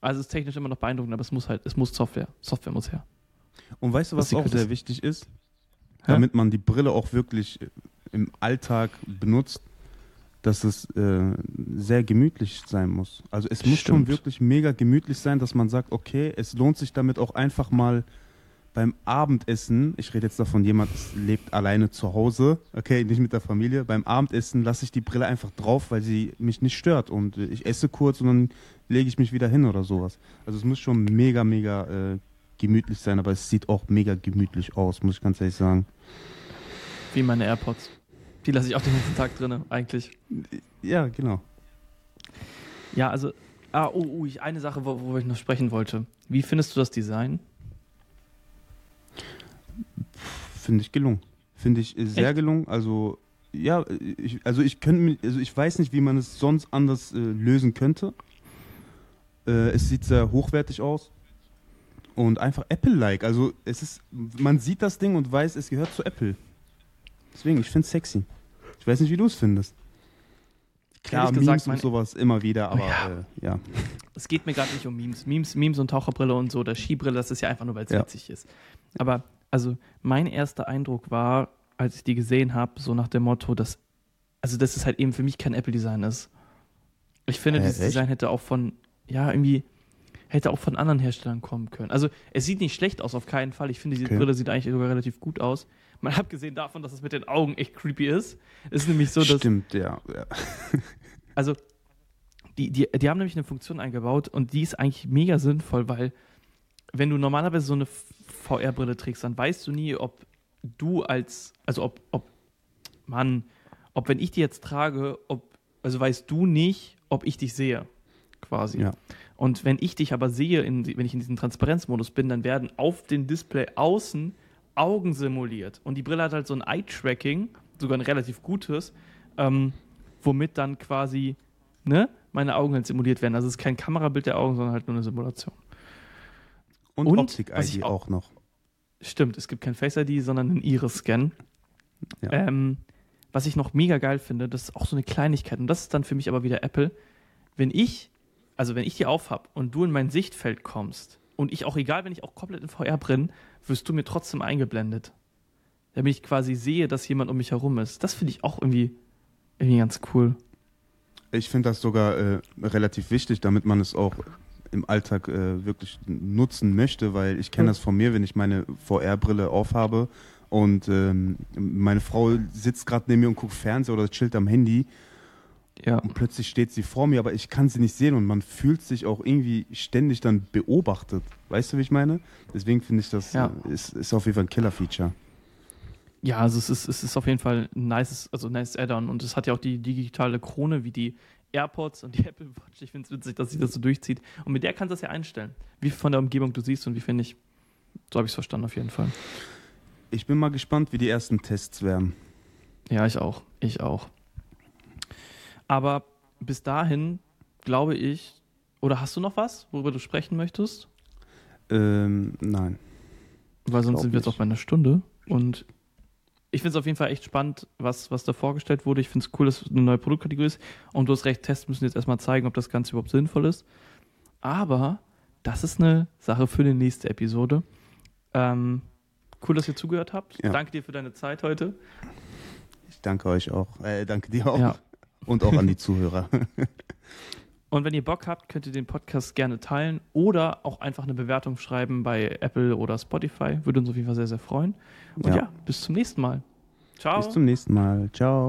A: Also es ist technisch immer noch beeindruckend, aber es muss halt, es muss Software. Software muss her.
B: Und weißt du,
A: Was
B: was auch sehr wichtig ist?
A: Hä?
B: Damit man die Brille auch wirklich äh, im Alltag benutzt, dass es äh, sehr gemütlich sein muss. Also es muss schon wirklich mega gemütlich sein, dass man sagt, okay, es lohnt sich damit auch einfach mal beim Abendessen, ich rede jetzt davon, jemand lebt alleine zu Hause, okay, nicht mit der Familie, beim Abendessen lasse ich die Brille einfach drauf, weil sie mich nicht stört und ich esse kurz und dann lege ich mich wieder hin oder sowas. Also es muss schon mega, mega äh, gemütlich sein, aber es sieht auch mega gemütlich aus, muss ich ganz ehrlich sagen.
A: Wie meine AirPods. Die lasse ich auch den ganzen Tag drin, eigentlich.
B: Ja, genau.
A: Ja, also, ah, oh, oh, ich, eine Sache, wo, wo ich noch sprechen wollte. Wie findest du das Design?
B: Finde ich gelungen. Finde ich äh, sehr
A: Echt?
B: gelungen. Also, ja, ich, also ich könnte also ich weiß nicht, wie man es sonst anders äh, lösen könnte. Äh, es sieht sehr hochwertig aus und einfach Apple-like. Also es ist, man sieht das Ding und weiß, es gehört zu Apple. Deswegen, ich finde es sexy. Ich weiß nicht, wie du es findest. Klar,
A: Ehrlich gesagt,
B: Memes und sowas immer wieder, aber
A: Ja.
B: äh, ja.
A: Es geht mir gerade nicht um Memes. Memes. Memes und Taucherbrille und so, oder Skibrille, das ist ja einfach nur, weil es
B: Ja.
A: witzig ist. Aber also mein erster Eindruck war, als ich die gesehen habe, so nach dem Motto, dass, also dass es halt eben für mich kein Apple-Design ist. Ich finde,
B: Hä,
A: dieses
B: echt?
A: Design hätte auch von, ja, irgendwie, hätte auch von anderen Herstellern kommen können. Also es sieht nicht schlecht aus, auf keinen Fall. Ich finde, diese
B: Okay.
A: Brille sieht eigentlich sogar relativ gut aus. Mal abgesehen davon, dass es mit den Augen echt creepy ist. ist nämlich so, dass
B: Stimmt, ja. ja.
A: also die, die, die haben nämlich eine Funktion eingebaut und die ist eigentlich mega sinnvoll, weil wenn du normalerweise so eine VR-Brille trägst, dann weißt du nie, ob du als, also ob, ob, Mann, ob wenn ich die jetzt trage, ob, also weißt du nicht, ob ich dich sehe, quasi.
B: Ja.
A: Und wenn ich dich aber sehe, in, wenn ich in diesem Transparenzmodus bin, dann werden auf dem Display außen Augen simuliert. Und die Brille hat halt so ein Eye-Tracking, sogar ein relativ gutes, ähm, womit dann quasi ne, meine Augen halt simuliert werden. Also es ist kein Kamerabild der Augen, sondern halt nur eine Simulation.
B: Und,
A: Und,
B: Optik-ID auch,
A: auch-
B: noch.
A: Stimmt, es gibt kein Face ID, sondern einen Iris-Scan.
B: Ja.
A: Ähm, was ich noch mega geil finde, das ist auch so eine Kleinigkeit. Und das ist dann für mich aber wieder Apple. Wenn ich, also wenn ich die aufhab und du in mein Sichtfeld kommst und ich auch, egal, wenn ich auch komplett in VR bin, wirst du mir trotzdem eingeblendet. Damit ich quasi sehe, dass jemand um mich herum ist. Das finde ich auch irgendwie, irgendwie ganz cool.
B: Ich finde das sogar äh, relativ wichtig, damit man es auch im Alltag äh, wirklich nutzen möchte, weil ich kenne das von mir, wenn ich meine VR-Brille aufhabe und ähm, meine Frau sitzt gerade neben mir und guckt Fernseher oder chillt am Handy
A: Ja.
B: und plötzlich steht sie vor mir, aber ich kann sie nicht sehen und man fühlt sich auch irgendwie ständig dann beobachtet. Weißt du, wie ich meine? Deswegen finde ich das
A: Ja.
B: äh, ist, ist auf jeden Fall ein Killer-Feature.
A: Ja, also es ist, es ist auf jeden Fall ein nices, also ein nice Add-on und es hat ja auch die digitale Krone wie die AirPods und die Apple Watch. Ich finde es witzig, dass sich das so durchzieht. Und mit der kannst du das ja einstellen, wie von der Umgebung du siehst und wie finde ich. So habe ich es verstanden auf jeden Fall.
B: Ich bin mal gespannt, wie die ersten Tests werden.
A: Ja, ich auch. Ich auch. Aber bis dahin glaube ich, oder hast du noch was, worüber du sprechen möchtest?
B: Ähm, nein.
A: Weil sonst sind wir jetzt auch bei einer Stunde. Und ich finde es auf jeden Fall echt spannend, was, was da vorgestellt wurde. Ich finde es cool, dass es eine neue Produktkategorie ist. Und du hast recht, Tests müssen jetzt erstmal zeigen, ob das Ganze überhaupt sinnvoll ist. Aber das ist eine Sache für die nächste Episode. Ähm, cool, dass ihr zugehört habt.
B: Ja.
A: Danke dir für deine Zeit heute.
B: Ich danke euch auch. Äh, danke dir auch.
A: Ja.
B: Und auch an die Zuhörer.
A: Und wenn ihr Bock habt, könnt ihr den Podcast gerne teilen oder auch einfach eine Bewertung schreiben bei Apple oder Spotify. Würde uns auf jeden Fall sehr, sehr freuen. Und ja,
B: Ja.
A: bis zum nächsten Mal. Ciao.
B: Bis zum nächsten Mal. Ciao.